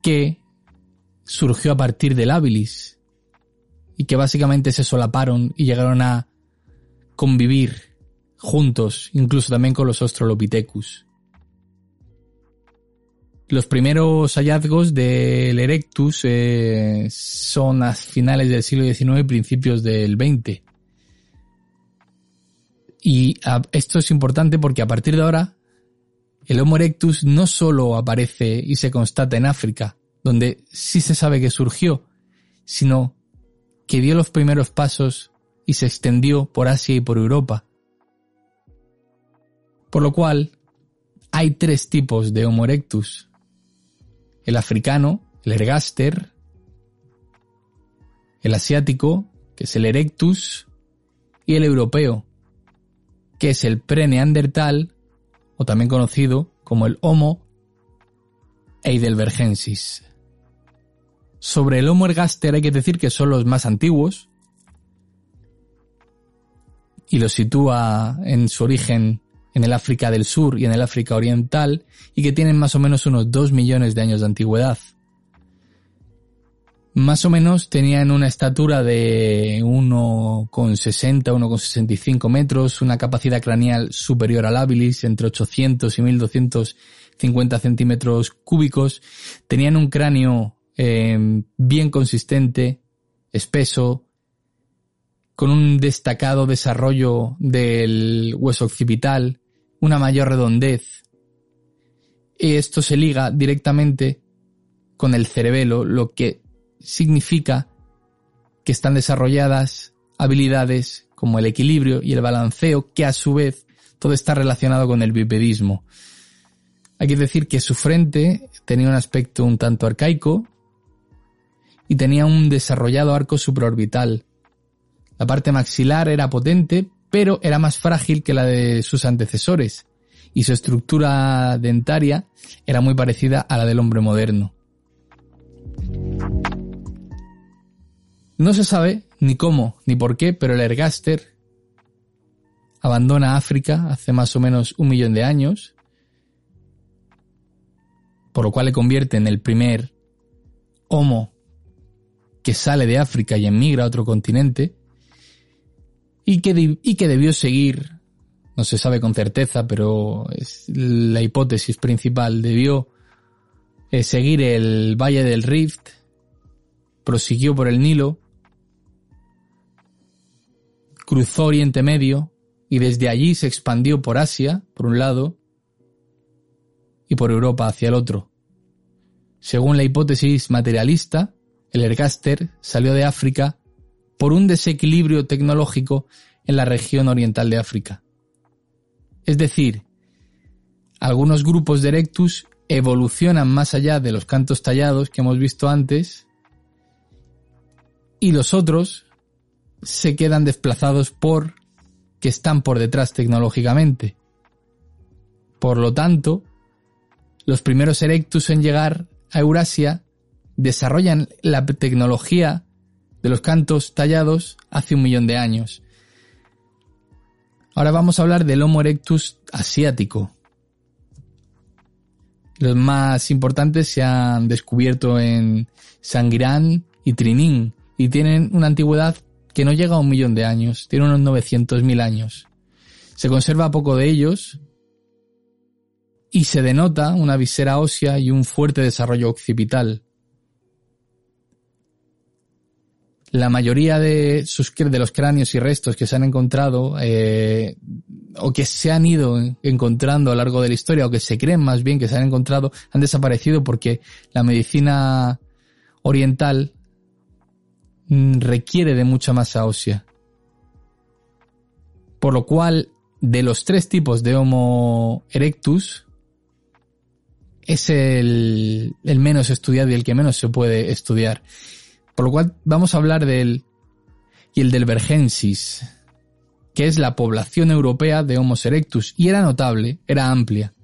S4: que surgió a partir del habilis y que básicamente se solaparon y llegaron a convivir juntos, incluso también con los Australopithecus. Los primeros hallazgos del Erectus eh, son a finales del siglo XIX y principios del XX. Y esto es importante porque a partir de ahora el Homo erectus no solo aparece y se constata en África, donde sí se sabe que surgió, sino que dio los primeros pasos y se extendió por Asia y por Europa. Por lo cual, hay tres tipos de Homo erectus. El africano, el ergaster, el asiático, que es el erectus, y el europeo, que es el preneandertal, o también conocido como el Homo heidelbergensis. Sobre el Homo ergaster hay que decir que son los más antiguos y los sitúa en su origen en el África del Sur y en el África Oriental y que tienen más o menos unos 2 millones de años de antigüedad. Más o menos tenían una estatura de 1,60, 1,65 metros, una capacidad craneal superior al habilis, entre 800 y 1250 centímetros cúbicos. Tenían un cráneo eh, bien consistente, espeso, con un destacado desarrollo del hueso occipital, una mayor redondez. Y esto se liga directamente con el cerebelo, lo que significa que están desarrolladas habilidades como el equilibrio y el balanceo, que a su vez todo está relacionado con el bipedismo. Hay que decir que su frente tenía un aspecto un tanto arcaico y tenía un desarrollado arco supraorbital. La parte maxilar era potente, pero era más frágil que la de sus antecesores, y su estructura dentaria era muy parecida a la del hombre moderno. No se sabe ni cómo ni por qué, pero el ergaster abandona África hace más o menos un millón de años, por lo cual le convierte en el primer homo que sale de África y emigra a otro continente, y que, y que debió seguir, no se sabe con certeza, pero es la hipótesis principal, debió eh, seguir el Valle del Rift, prosiguió por el Nilo, cruzó Oriente Medio y desde allí se expandió por Asia, por un lado, y por Europa hacia el otro. Según la hipótesis materialista, el ergaster salió de África por un desequilibrio tecnológico en la región oriental de África. Es decir, algunos grupos de Erectus evolucionan más allá de los cantos tallados que hemos visto antes y los otros se quedan desplazados por que están por detrás tecnológicamente. Por lo tanto, los primeros Erectus en llegar a Eurasia desarrollan la tecnología de los cantos tallados hace un millón de años. Ahora vamos a hablar del Homo erectus asiático. Los más importantes se han descubierto en Sangirán y Trinín y tienen una antigüedad que no llega a un millón de años, tiene unos 900.000 años. Se conserva poco de ellos y se denota una visera ósea y un fuerte desarrollo occipital. La mayoría de, sus, los cráneos y restos que se han encontrado eh, o que se han ido encontrando a lo largo de la historia o que se creen más bien que se han encontrado han desaparecido porque la medicina oriental mm, requiere de mucha masa ósea. Por lo cual, de los tres tipos de Homo erectus, es el menos estudiado y el que menos se puede estudiar. Por lo cual vamos a hablar del y el del Vergensis, que es la población europea de Homo erectus, y era notable, era amplia.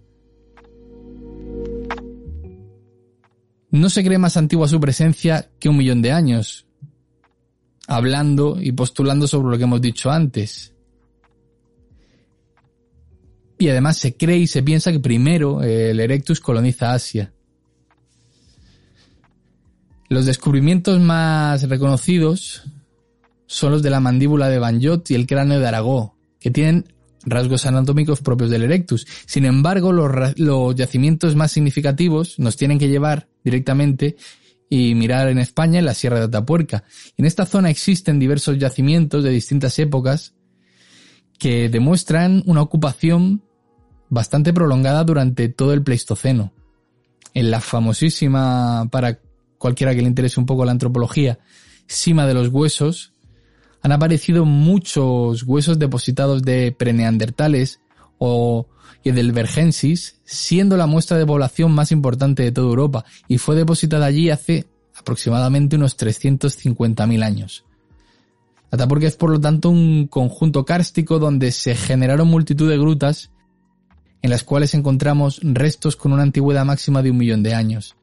S4: No se cree más antigua su presencia que un millón de años, hablando y postulando sobre lo que hemos dicho antes. Y además se cree y se piensa que primero el Erectus coloniza Asia. Los descubrimientos más reconocidos son los de la mandíbula de Banjot y el cráneo de Aragó, que tienen rasgos anatómicos propios del Erectus. Sin embargo, los, yacimientos más significativos nos tienen que llevar directamente y mirar en España en la Sierra de Atapuerca. En esta zona existen diversos yacimientos de distintas épocas que demuestran una ocupación bastante prolongada durante todo el Pleistoceno. En la famosísima para cualquiera que le interese un poco la antropología, cima de los huesos, han aparecido muchos huesos depositados de preneandertales o Heidelbergensis, siendo la muestra de población más importante de toda Europa, y fue depositada allí hace aproximadamente unos 350.000 años. Atapuerca es por lo tanto un conjunto kárstico donde se generaron multitud de grutas en las cuales encontramos restos con una antigüedad máxima de un millón de años.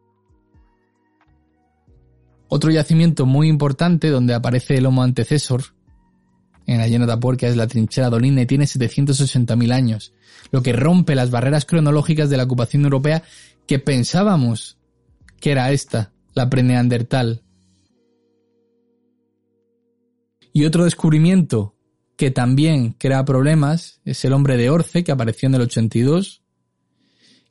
S4: Otro yacimiento muy importante donde aparece el Homo antecesor en la llena de Atapuerca es la trinchera Dolina y tiene 780.000 años, lo que rompe las barreras cronológicas de la ocupación europea que pensábamos que era esta, la preneandertal. Y otro descubrimiento que también crea problemas es el hombre de Orce, que apareció en el 82,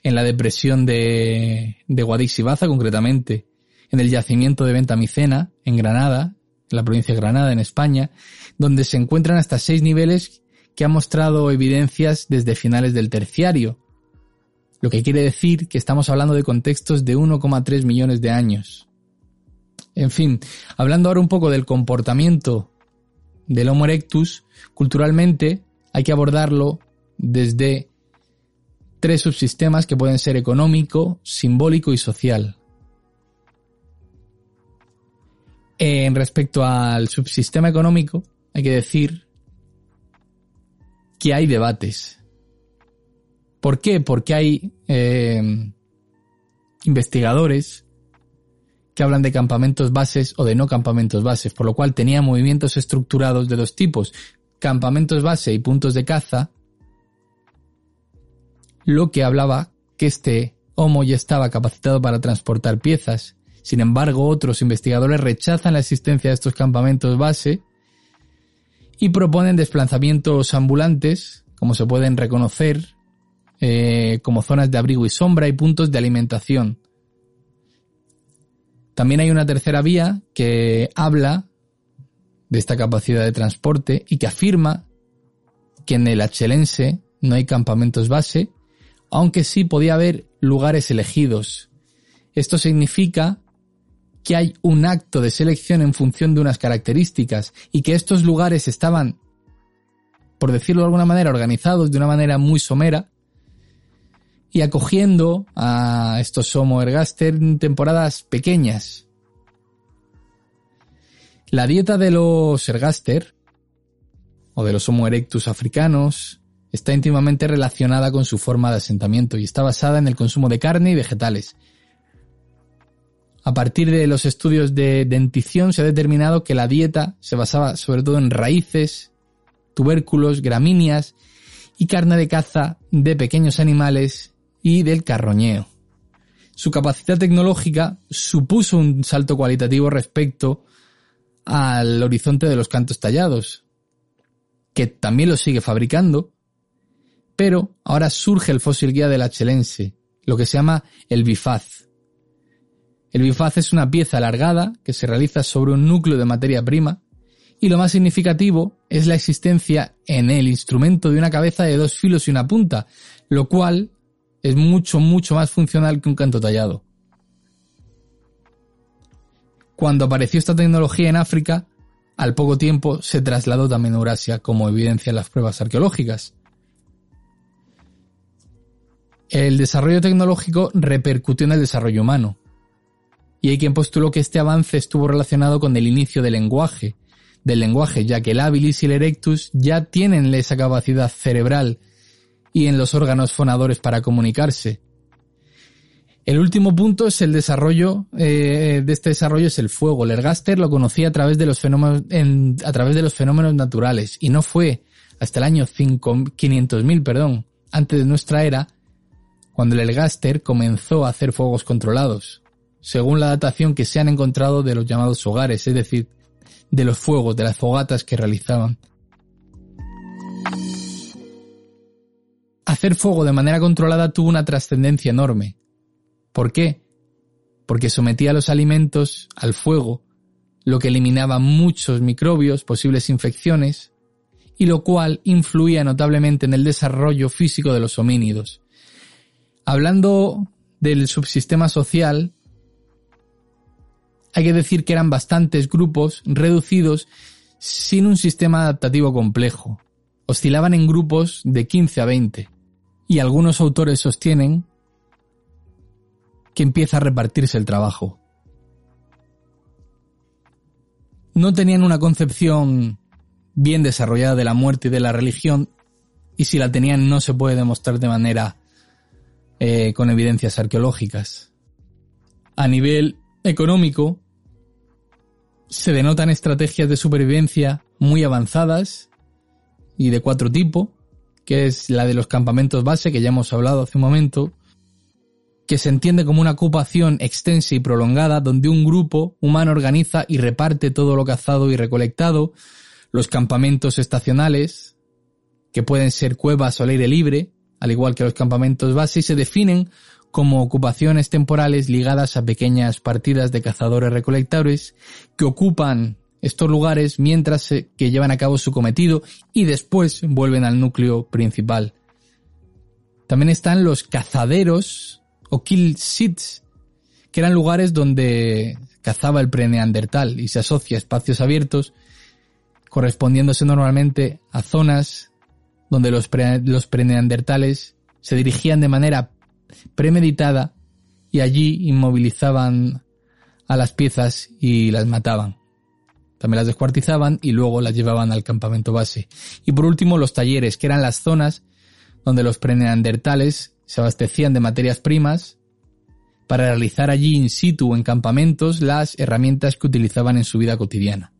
S4: en la depresión de, de Guadix concretamente, en el yacimiento de Ventamicena, en Granada, en la provincia de Granada, en España, donde se encuentran hasta seis niveles que han mostrado evidencias desde finales del terciario, lo que quiere decir que estamos hablando de contextos de 1,3 millones de años. En fin, hablando ahora un poco del comportamiento del Homo erectus, culturalmente hay que abordarlo desde tres subsistemas que pueden ser económico, simbólico y social. En respecto al subsistema económico, hay que decir que hay debates. ¿Por qué? Porque hay eh, investigadores que hablan de campamentos bases o de no campamentos bases, por lo cual tenía movimientos estructurados de dos tipos, campamentos base y puntos de caza, lo que hablaba que este Homo ya estaba capacitado para transportar piezas. Sin embargo, otros investigadores rechazan la existencia de estos campamentos base y proponen desplazamientos ambulantes, como se pueden reconocer, eh, como zonas de abrigo y sombra y puntos de alimentación. También hay una tercera vía que habla de esta capacidad de transporte y que afirma que en el Achelense no hay campamentos base, aunque sí podía haber lugares elegidos. Esto significa que hay un acto de selección en función de unas características y que estos lugares estaban, por decirlo de alguna manera, organizados de una manera muy somera y acogiendo a estos Homo ergaster en temporadas pequeñas. La dieta de los ergaster, o de los Homo erectus africanos, está íntimamente relacionada con su forma de asentamiento y está basada en el consumo de carne y vegetales, a partir de los estudios de dentición se ha determinado que la dieta se basaba sobre todo en raíces, tubérculos, gramíneas y carne de caza de pequeños animales y del carroñeo. Su capacidad tecnológica supuso un salto cualitativo respecto al horizonte de los cantos tallados, que también lo sigue fabricando, pero ahora surge el fósil guía del achelense, lo que se llama el bifaz, el bifaz es una pieza alargada que se realiza sobre un núcleo de materia prima y lo más significativo es la existencia en el instrumento de una cabeza de dos filos y una punta, lo cual es mucho, mucho más funcional que un canto tallado. Cuando apareció esta tecnología en África, al poco tiempo se trasladó también a Eurasia, como evidencian las pruebas arqueológicas. El desarrollo tecnológico repercutió en el desarrollo humano y hay quien postuló que este avance estuvo relacionado con el inicio del lenguaje, del lenguaje, ya que el habilis y el erectus ya tienen esa capacidad cerebral y en los órganos fonadores para comunicarse. El último punto es el desarrollo, eh, de este desarrollo es el fuego. El ergaster lo conocía a través de los fenómenos, a través de los fenómenos naturales y no fue hasta el año 500.000, perdón, antes de nuestra era, cuando el ergaster comenzó a hacer fuegos controlados según la datación que se han encontrado de los llamados hogares, es decir, de los fuegos, de las fogatas que realizaban. Hacer fuego de manera controlada tuvo una trascendencia enorme. ¿Por qué? Porque sometía los alimentos al fuego, lo que eliminaba muchos microbios, posibles infecciones, y lo cual influía notablemente en el desarrollo físico de los homínidos. Hablando del subsistema social, hay que decir que eran bastantes grupos reducidos sin un sistema adaptativo complejo. Oscilaban en grupos de 15 a 20. Y algunos autores sostienen que empieza a repartirse el trabajo. No tenían una concepción bien desarrollada de la muerte y de la religión, y si la tenían no se puede demostrar de manera eh, con evidencias arqueológicas. A nivel económico, se denotan estrategias de supervivencia muy avanzadas y de cuatro tipos, que es la de los campamentos base, que ya hemos hablado hace un momento, que se entiende como una ocupación extensa y prolongada donde un grupo humano organiza y reparte todo lo cazado y recolectado, los campamentos estacionales, que pueden ser cuevas o al aire libre, al igual que los campamentos base, y se definen como ocupaciones temporales ligadas a pequeñas partidas de cazadores recolectores que ocupan estos lugares mientras que llevan a cabo su cometido y después vuelven al núcleo principal. También están los cazaderos o kill sits, que eran lugares donde cazaba el preneandertal y se asocia a espacios abiertos correspondiéndose normalmente a zonas donde los, los preneandertales se dirigían de manera premeditada y allí inmovilizaban a las piezas y las mataban. También las descuartizaban y luego las llevaban al campamento base. Y por último, los talleres, que eran las zonas donde los preneandertales se abastecían de materias primas para realizar allí in situ en campamentos las herramientas que utilizaban en su vida cotidiana.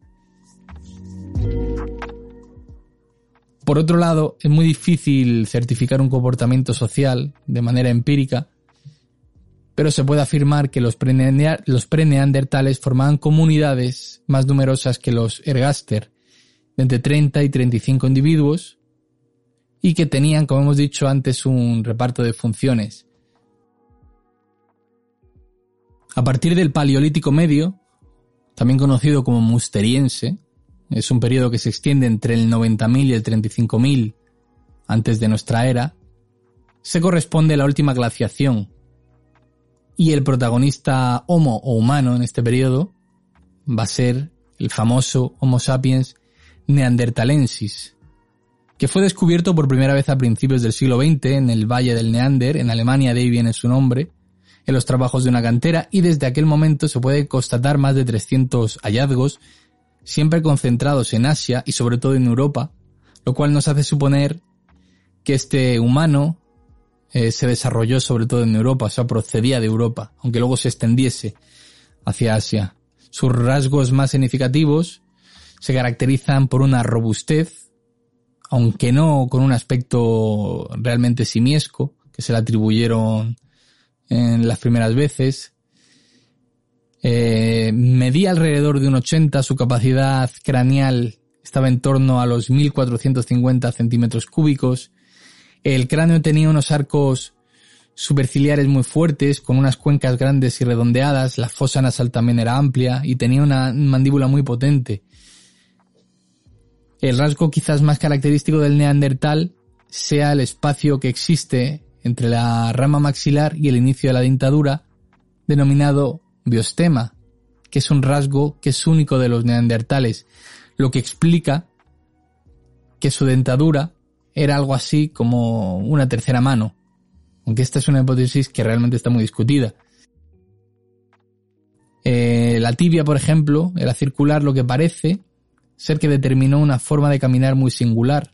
S4: Por otro lado, es muy difícil certificar un comportamiento social de manera empírica, pero se puede afirmar que los, preneandertales formaban comunidades más numerosas que los ergaster, de entre 30 y 35 individuos, y que tenían, como hemos dicho antes, un reparto de funciones. A partir del Paleolítico Medio, también conocido como Musteriense, es un periodo que se extiende entre el 90.000 y el 35.000 antes de nuestra era, se corresponde a la última glaciación. Y el protagonista homo o humano en este periodo va a ser el famoso Homo sapiens neandertalensis, que fue descubierto por primera vez a principios del siglo XX en el Valle del Neander, en Alemania, de ahí viene su nombre, en los trabajos de una cantera, y desde aquel momento se puede constatar más de 300 hallazgos siempre concentrados en Asia y sobre todo en Europa, lo cual nos hace suponer que este humano eh, se desarrolló sobre todo en Europa, o sea, procedía de Europa, aunque luego se extendiese hacia Asia. Sus rasgos más significativos se caracterizan por una robustez, aunque no con un aspecto realmente simiesco, que se le atribuyeron en las primeras veces, eh, medía alrededor de un 80, su capacidad craneal estaba en torno a los 1450 centímetros cúbicos. El cráneo tenía unos arcos superciliares muy fuertes, con unas cuencas grandes y redondeadas, la fosa nasal también era amplia y tenía una mandíbula muy potente. El rasgo quizás más característico del neandertal sea el espacio que existe entre la rama maxilar y el inicio de la dentadura, denominado biostema, que es un rasgo que es único de los neandertales, lo que explica que su dentadura era algo así como una tercera mano, aunque esta es una hipótesis que realmente está muy discutida. Eh, la tibia, por ejemplo, era circular, lo que parece ser que determinó una forma de caminar muy singular,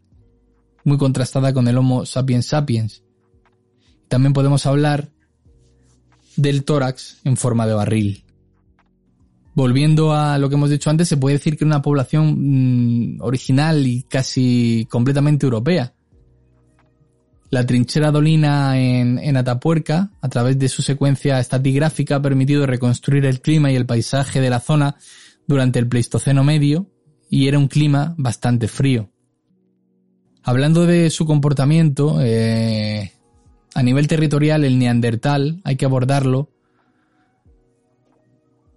S4: muy contrastada con el Homo sapiens sapiens. También podemos hablar del tórax en forma de barril. Volviendo a lo que hemos dicho antes, se puede decir que era una población mm, original y casi completamente europea. La trinchera dolina en, en, Atapuerca, a través de su secuencia estatigráfica, ha permitido reconstruir el clima y el paisaje de la zona durante el Pleistoceno medio, y era un clima bastante frío. Hablando de su comportamiento, eh, a nivel territorial, el neandertal hay que abordarlo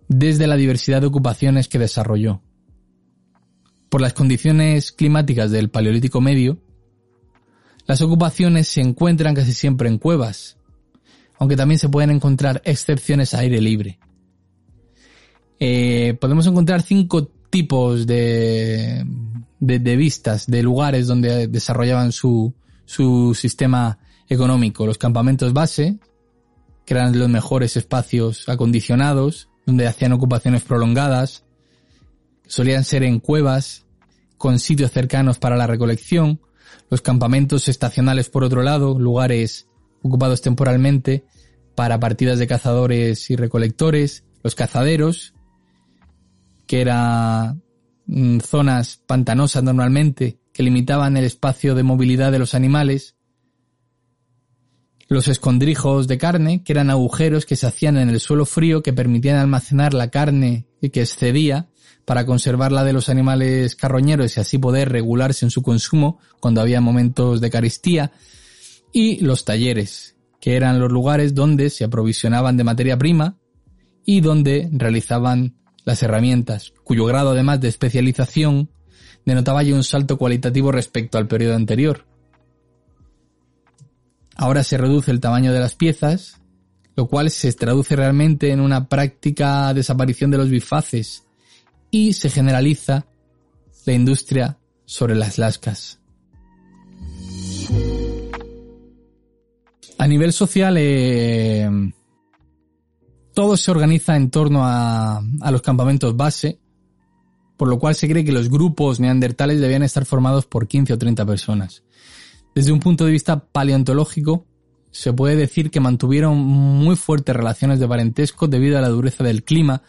S4: desde la diversidad de ocupaciones que desarrolló. Por las condiciones climáticas del Paleolítico Medio, las ocupaciones se encuentran casi siempre en cuevas, aunque también se pueden encontrar excepciones a aire libre. Eh, podemos encontrar cinco tipos de, de, de vistas, de lugares donde desarrollaban su, su sistema económico. Los campamentos base, que eran los mejores espacios acondicionados, donde hacían ocupaciones prolongadas, solían ser en cuevas, con sitios cercanos para la recolección, los campamentos estacionales por otro lado, lugares ocupados temporalmente para partidas de cazadores y recolectores, los cazaderos, que eran mm, zonas pantanosas normalmente, que limitaban el espacio de movilidad de los animales, los escondrijos de carne, que eran agujeros que se hacían en el suelo frío que permitían almacenar la carne que excedía para conservarla de los animales carroñeros y así poder regularse en su consumo cuando había momentos de caristía, y los talleres, que eran los lugares donde se aprovisionaban de materia prima y donde realizaban las herramientas, cuyo grado además de especialización denotaba ya un salto cualitativo respecto al periodo anterior. Ahora se reduce el tamaño de las piezas, lo cual se traduce realmente en una práctica desaparición de los bifaces y se generaliza la industria sobre las lascas. A nivel social, eh, todo se organiza en torno a, los campamentos base, por lo cual se cree que los grupos neandertales debían estar formados por 15 o 30 personas. Desde un punto de vista paleontológico, se puede decir que mantuvieron muy fuertes relaciones de parentesco debido a la dureza del clima,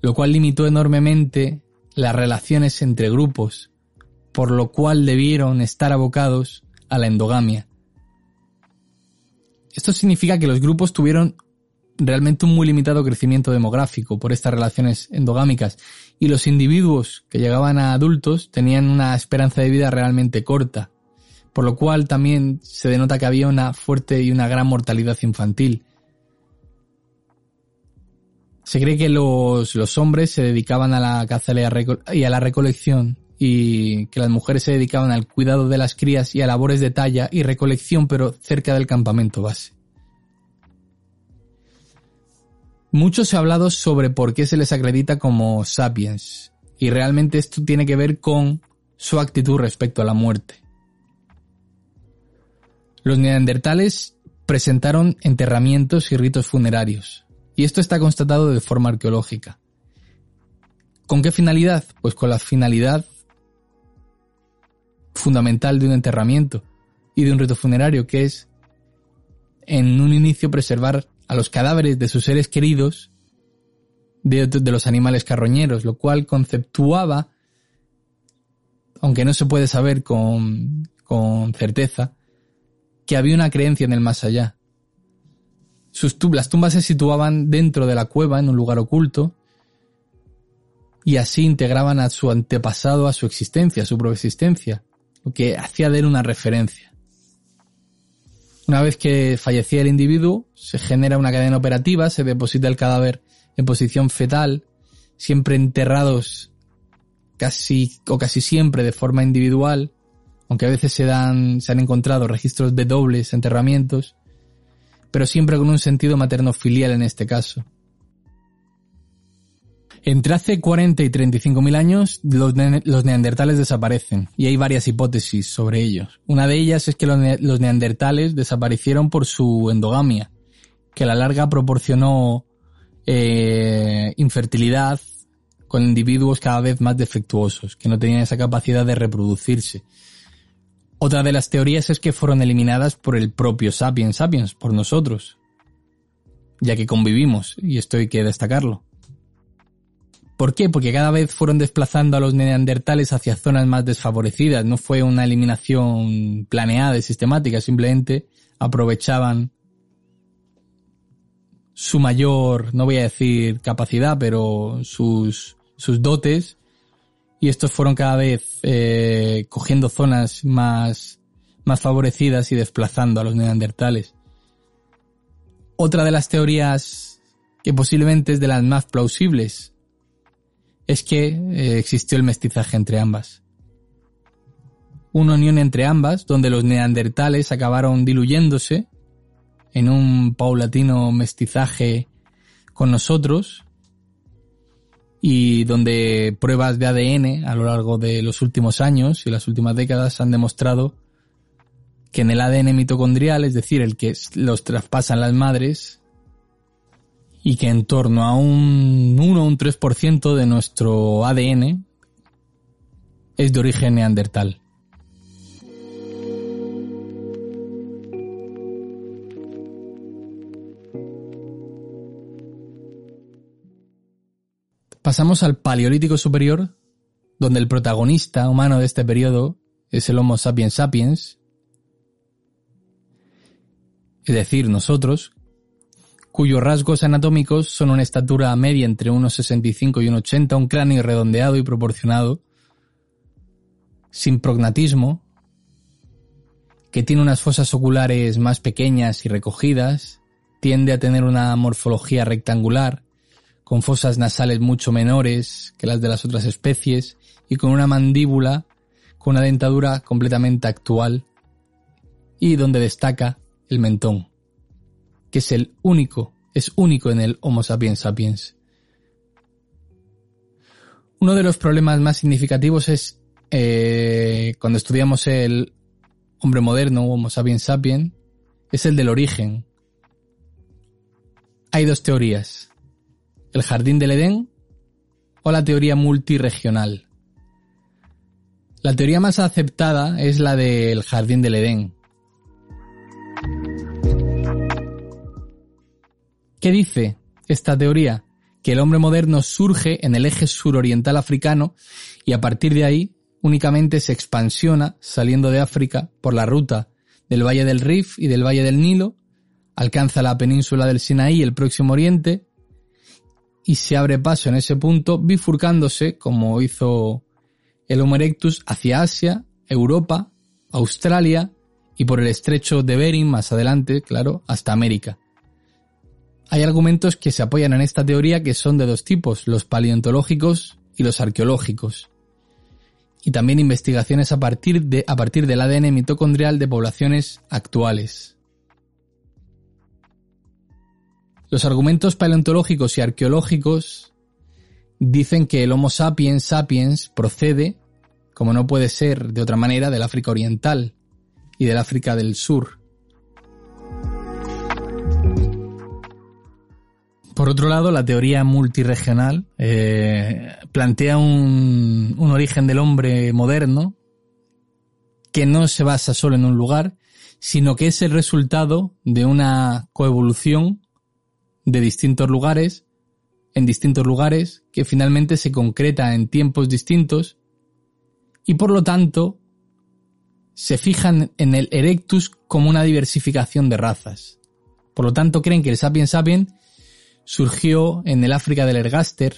S4: lo cual limitó enormemente las relaciones entre grupos, por lo cual debieron estar abocados a la endogamia. Esto significa que los grupos tuvieron realmente un muy limitado crecimiento demográfico por estas relaciones endogámicas y los individuos que llegaban a adultos tenían una esperanza de vida realmente corta, por lo cual también se denota que había una fuerte y una gran mortalidad infantil. Se cree que los, los hombres se dedicaban a la caza y a la recolección y que las mujeres se dedicaban al cuidado de las crías y a labores de talla y recolección, pero cerca del campamento base. Mucho se ha hablado sobre por qué se les acredita como sapiens, y realmente esto tiene que ver con su actitud respecto a la muerte. Los neandertales presentaron enterramientos y ritos funerarios, y esto está constatado de forma arqueológica. ¿Con qué finalidad? Pues con la finalidad fundamental de un enterramiento y de un rito funerario, que es en un inicio preservar a los cadáveres de sus seres queridos de, de, los animales carroñeros, lo cual conceptuaba, aunque no se puede saber con, con certeza, que había una creencia en el más allá. Sus las tumbas se situaban dentro de la cueva, en un lugar oculto, y así integraban a su antepasado a su existencia, a su propia existencia, lo que hacía de él una referencia. Una vez que fallecía el individuo, se genera una cadena operativa, se deposita el cadáver en posición fetal, siempre enterrados casi o casi siempre de forma individual, aunque a veces se dan, se han encontrado registros de dobles enterramientos, pero siempre con un sentido materno-filial en este caso. Entre hace 40 y 35 mil años, los, ne los, neandertales desaparecen, y hay varias hipótesis sobre ellos. Una de ellas es que los, neandertales desaparecieron por su endogamia, que a la larga proporcionó eh, infertilidad con individuos cada vez más defectuosos, que no tenían esa capacidad de reproducirse. Otra de las teorías es que fueron eliminadas por el propio sapiens sapiens, por nosotros, ya que convivimos, y esto hay que destacarlo. ¿Por qué? Porque cada vez fueron desplazando a los neandertales hacia zonas más desfavorecidas. No fue una eliminación planeada y sistemática, simplemente aprovechaban su mayor, no voy a decir capacidad, pero sus, sus dotes. Y estos fueron cada vez eh, cogiendo zonas más, más favorecidas y desplazando a los neandertales. Otra de las teorías que posiblemente es de las más plausibles es que eh, existió el mestizaje entre ambas. Una unión entre ambas, donde los neandertales acabaron diluyéndose en un paulatino mestizaje con nosotros, y donde pruebas de ADN a lo largo de los últimos años y las últimas décadas han demostrado que en el ADN mitocondrial, es decir, el que los traspasan las madres, y que en torno a un 1 o un 3% de nuestro ADN es de origen neandertal. Pasamos al Paleolítico Superior, donde el protagonista humano de este periodo es el Homo sapiens sapiens, es decir, nosotros, cuyos rasgos anatómicos son una estatura media entre 1,65 y 1,80, un cráneo redondeado y proporcionado, sin prognatismo, que tiene unas fosas oculares más pequeñas y recogidas, tiende a tener una morfología rectangular, con fosas nasales mucho menores que las de las otras especies y con una mandíbula con una dentadura completamente actual y donde destaca el mentón, que es el único, es único en el Homo sapiens sapiens. Uno de los problemas más significativos es eh, cuando estudiamos el hombre moderno, Homo sapiens sapiens, es el del origen. Hay dos teorías el jardín del Edén o la teoría multiregional. La teoría más aceptada es la del jardín del Edén. ¿Qué dice esta teoría? Que el hombre moderno surge en el eje suroriental africano y a partir de ahí únicamente se expansiona saliendo de África por la ruta del Valle del Rif y del Valle del Nilo, alcanza la península del Sinaí y el Próximo Oriente, y se abre paso en ese punto bifurcándose, como hizo el Homo erectus, hacia Asia, Europa, Australia y por el estrecho de Bering más adelante, claro, hasta América. Hay argumentos que se apoyan en esta teoría que son de dos tipos, los paleontológicos y los arqueológicos. Y también investigaciones a partir, de, a partir del ADN mitocondrial de poblaciones actuales. Los argumentos paleontológicos y arqueológicos dicen que el Homo sapiens sapiens procede, como no puede ser de otra manera, del África Oriental y del África del Sur. Por otro lado, la teoría multiregional eh, plantea un, un origen del hombre moderno que no se basa solo en un lugar, sino que es el resultado de una coevolución de distintos lugares, en distintos lugares, que finalmente se concreta en tiempos distintos, y por lo tanto se fijan en el Erectus como una diversificación de razas. Por lo tanto, creen que el Sapiens Sapiens surgió en el África del Ergaster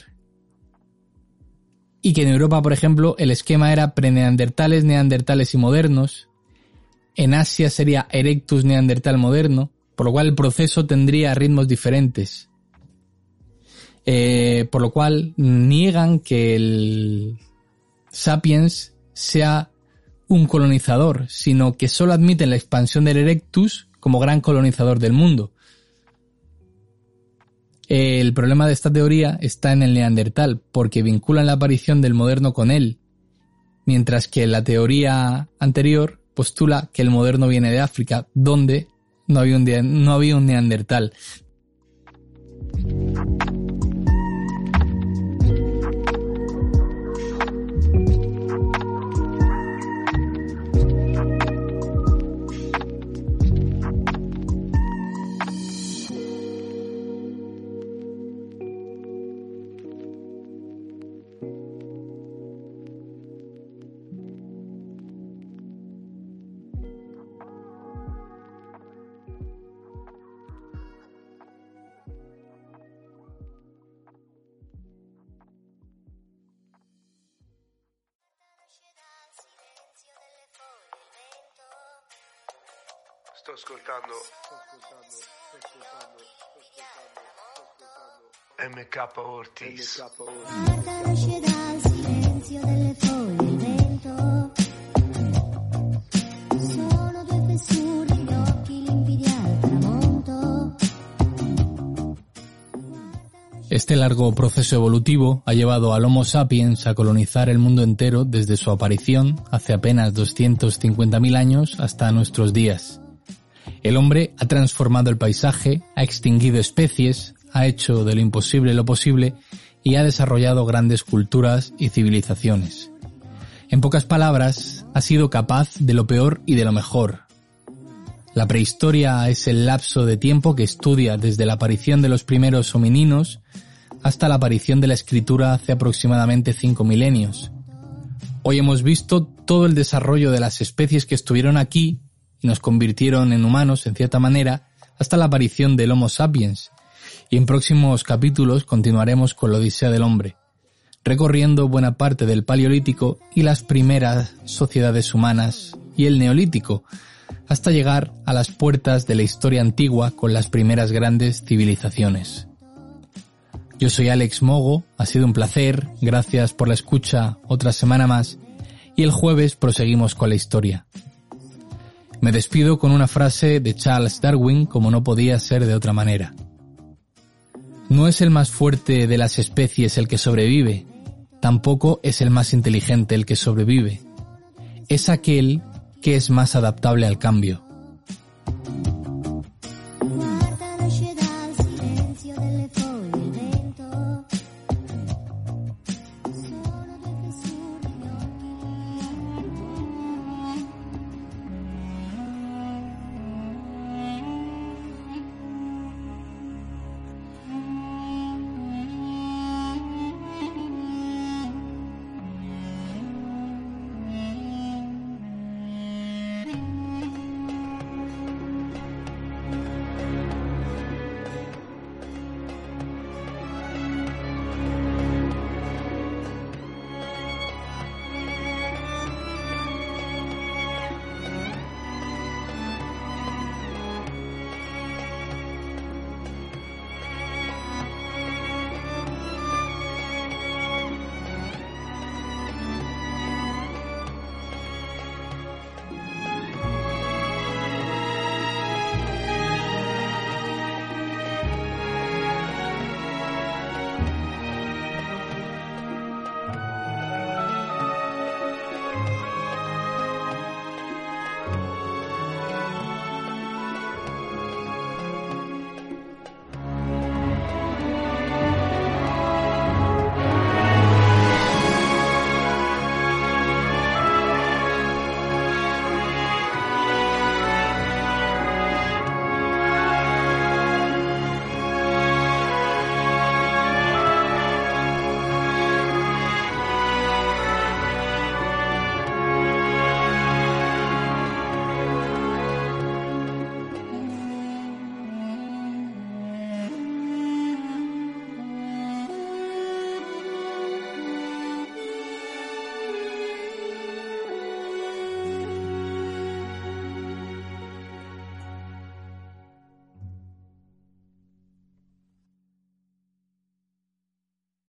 S4: y que en Europa, por ejemplo, el esquema era preneandertales, neandertales y modernos. En Asia sería Erectus neandertal moderno por lo cual el proceso tendría ritmos diferentes. Eh, por lo cual niegan que el Sapiens sea un colonizador, sino que solo admiten la expansión del Erectus como gran colonizador del mundo. El problema de esta teoría está en el Neandertal, porque vinculan la aparición del moderno con él, mientras que la teoría anterior postula que el moderno viene de África, donde no había un, no había un neandertal. Este largo proceso evolutivo ha llevado al Homo sapiens a colonizar el mundo entero desde su aparición hace apenas 250.000 años hasta nuestros días. El hombre ha transformado el paisaje, ha extinguido especies, ha hecho de lo imposible lo posible y ha desarrollado grandes culturas y civilizaciones. En pocas palabras, ha sido capaz de lo peor y de lo mejor. La prehistoria es el lapso de tiempo que estudia desde la aparición de los primeros homininos hasta la aparición de la escritura hace aproximadamente cinco milenios. Hoy hemos visto todo el desarrollo de las especies que estuvieron aquí y nos convirtieron en humanos en cierta manera hasta la aparición del Homo sapiens. Y en próximos capítulos continuaremos con la Odisea del Hombre, recorriendo buena parte del Paleolítico y las primeras sociedades humanas y el Neolítico, hasta llegar a las puertas de la historia antigua con las primeras grandes civilizaciones. Yo soy Alex Mogo, ha sido un placer, gracias por la escucha otra semana más y el jueves proseguimos con la historia. Me despido con una frase de Charles Darwin como no podía ser de otra manera. No es el más fuerte de las especies el que sobrevive, tampoco es el más inteligente el que sobrevive. Es aquel que es más adaptable al cambio.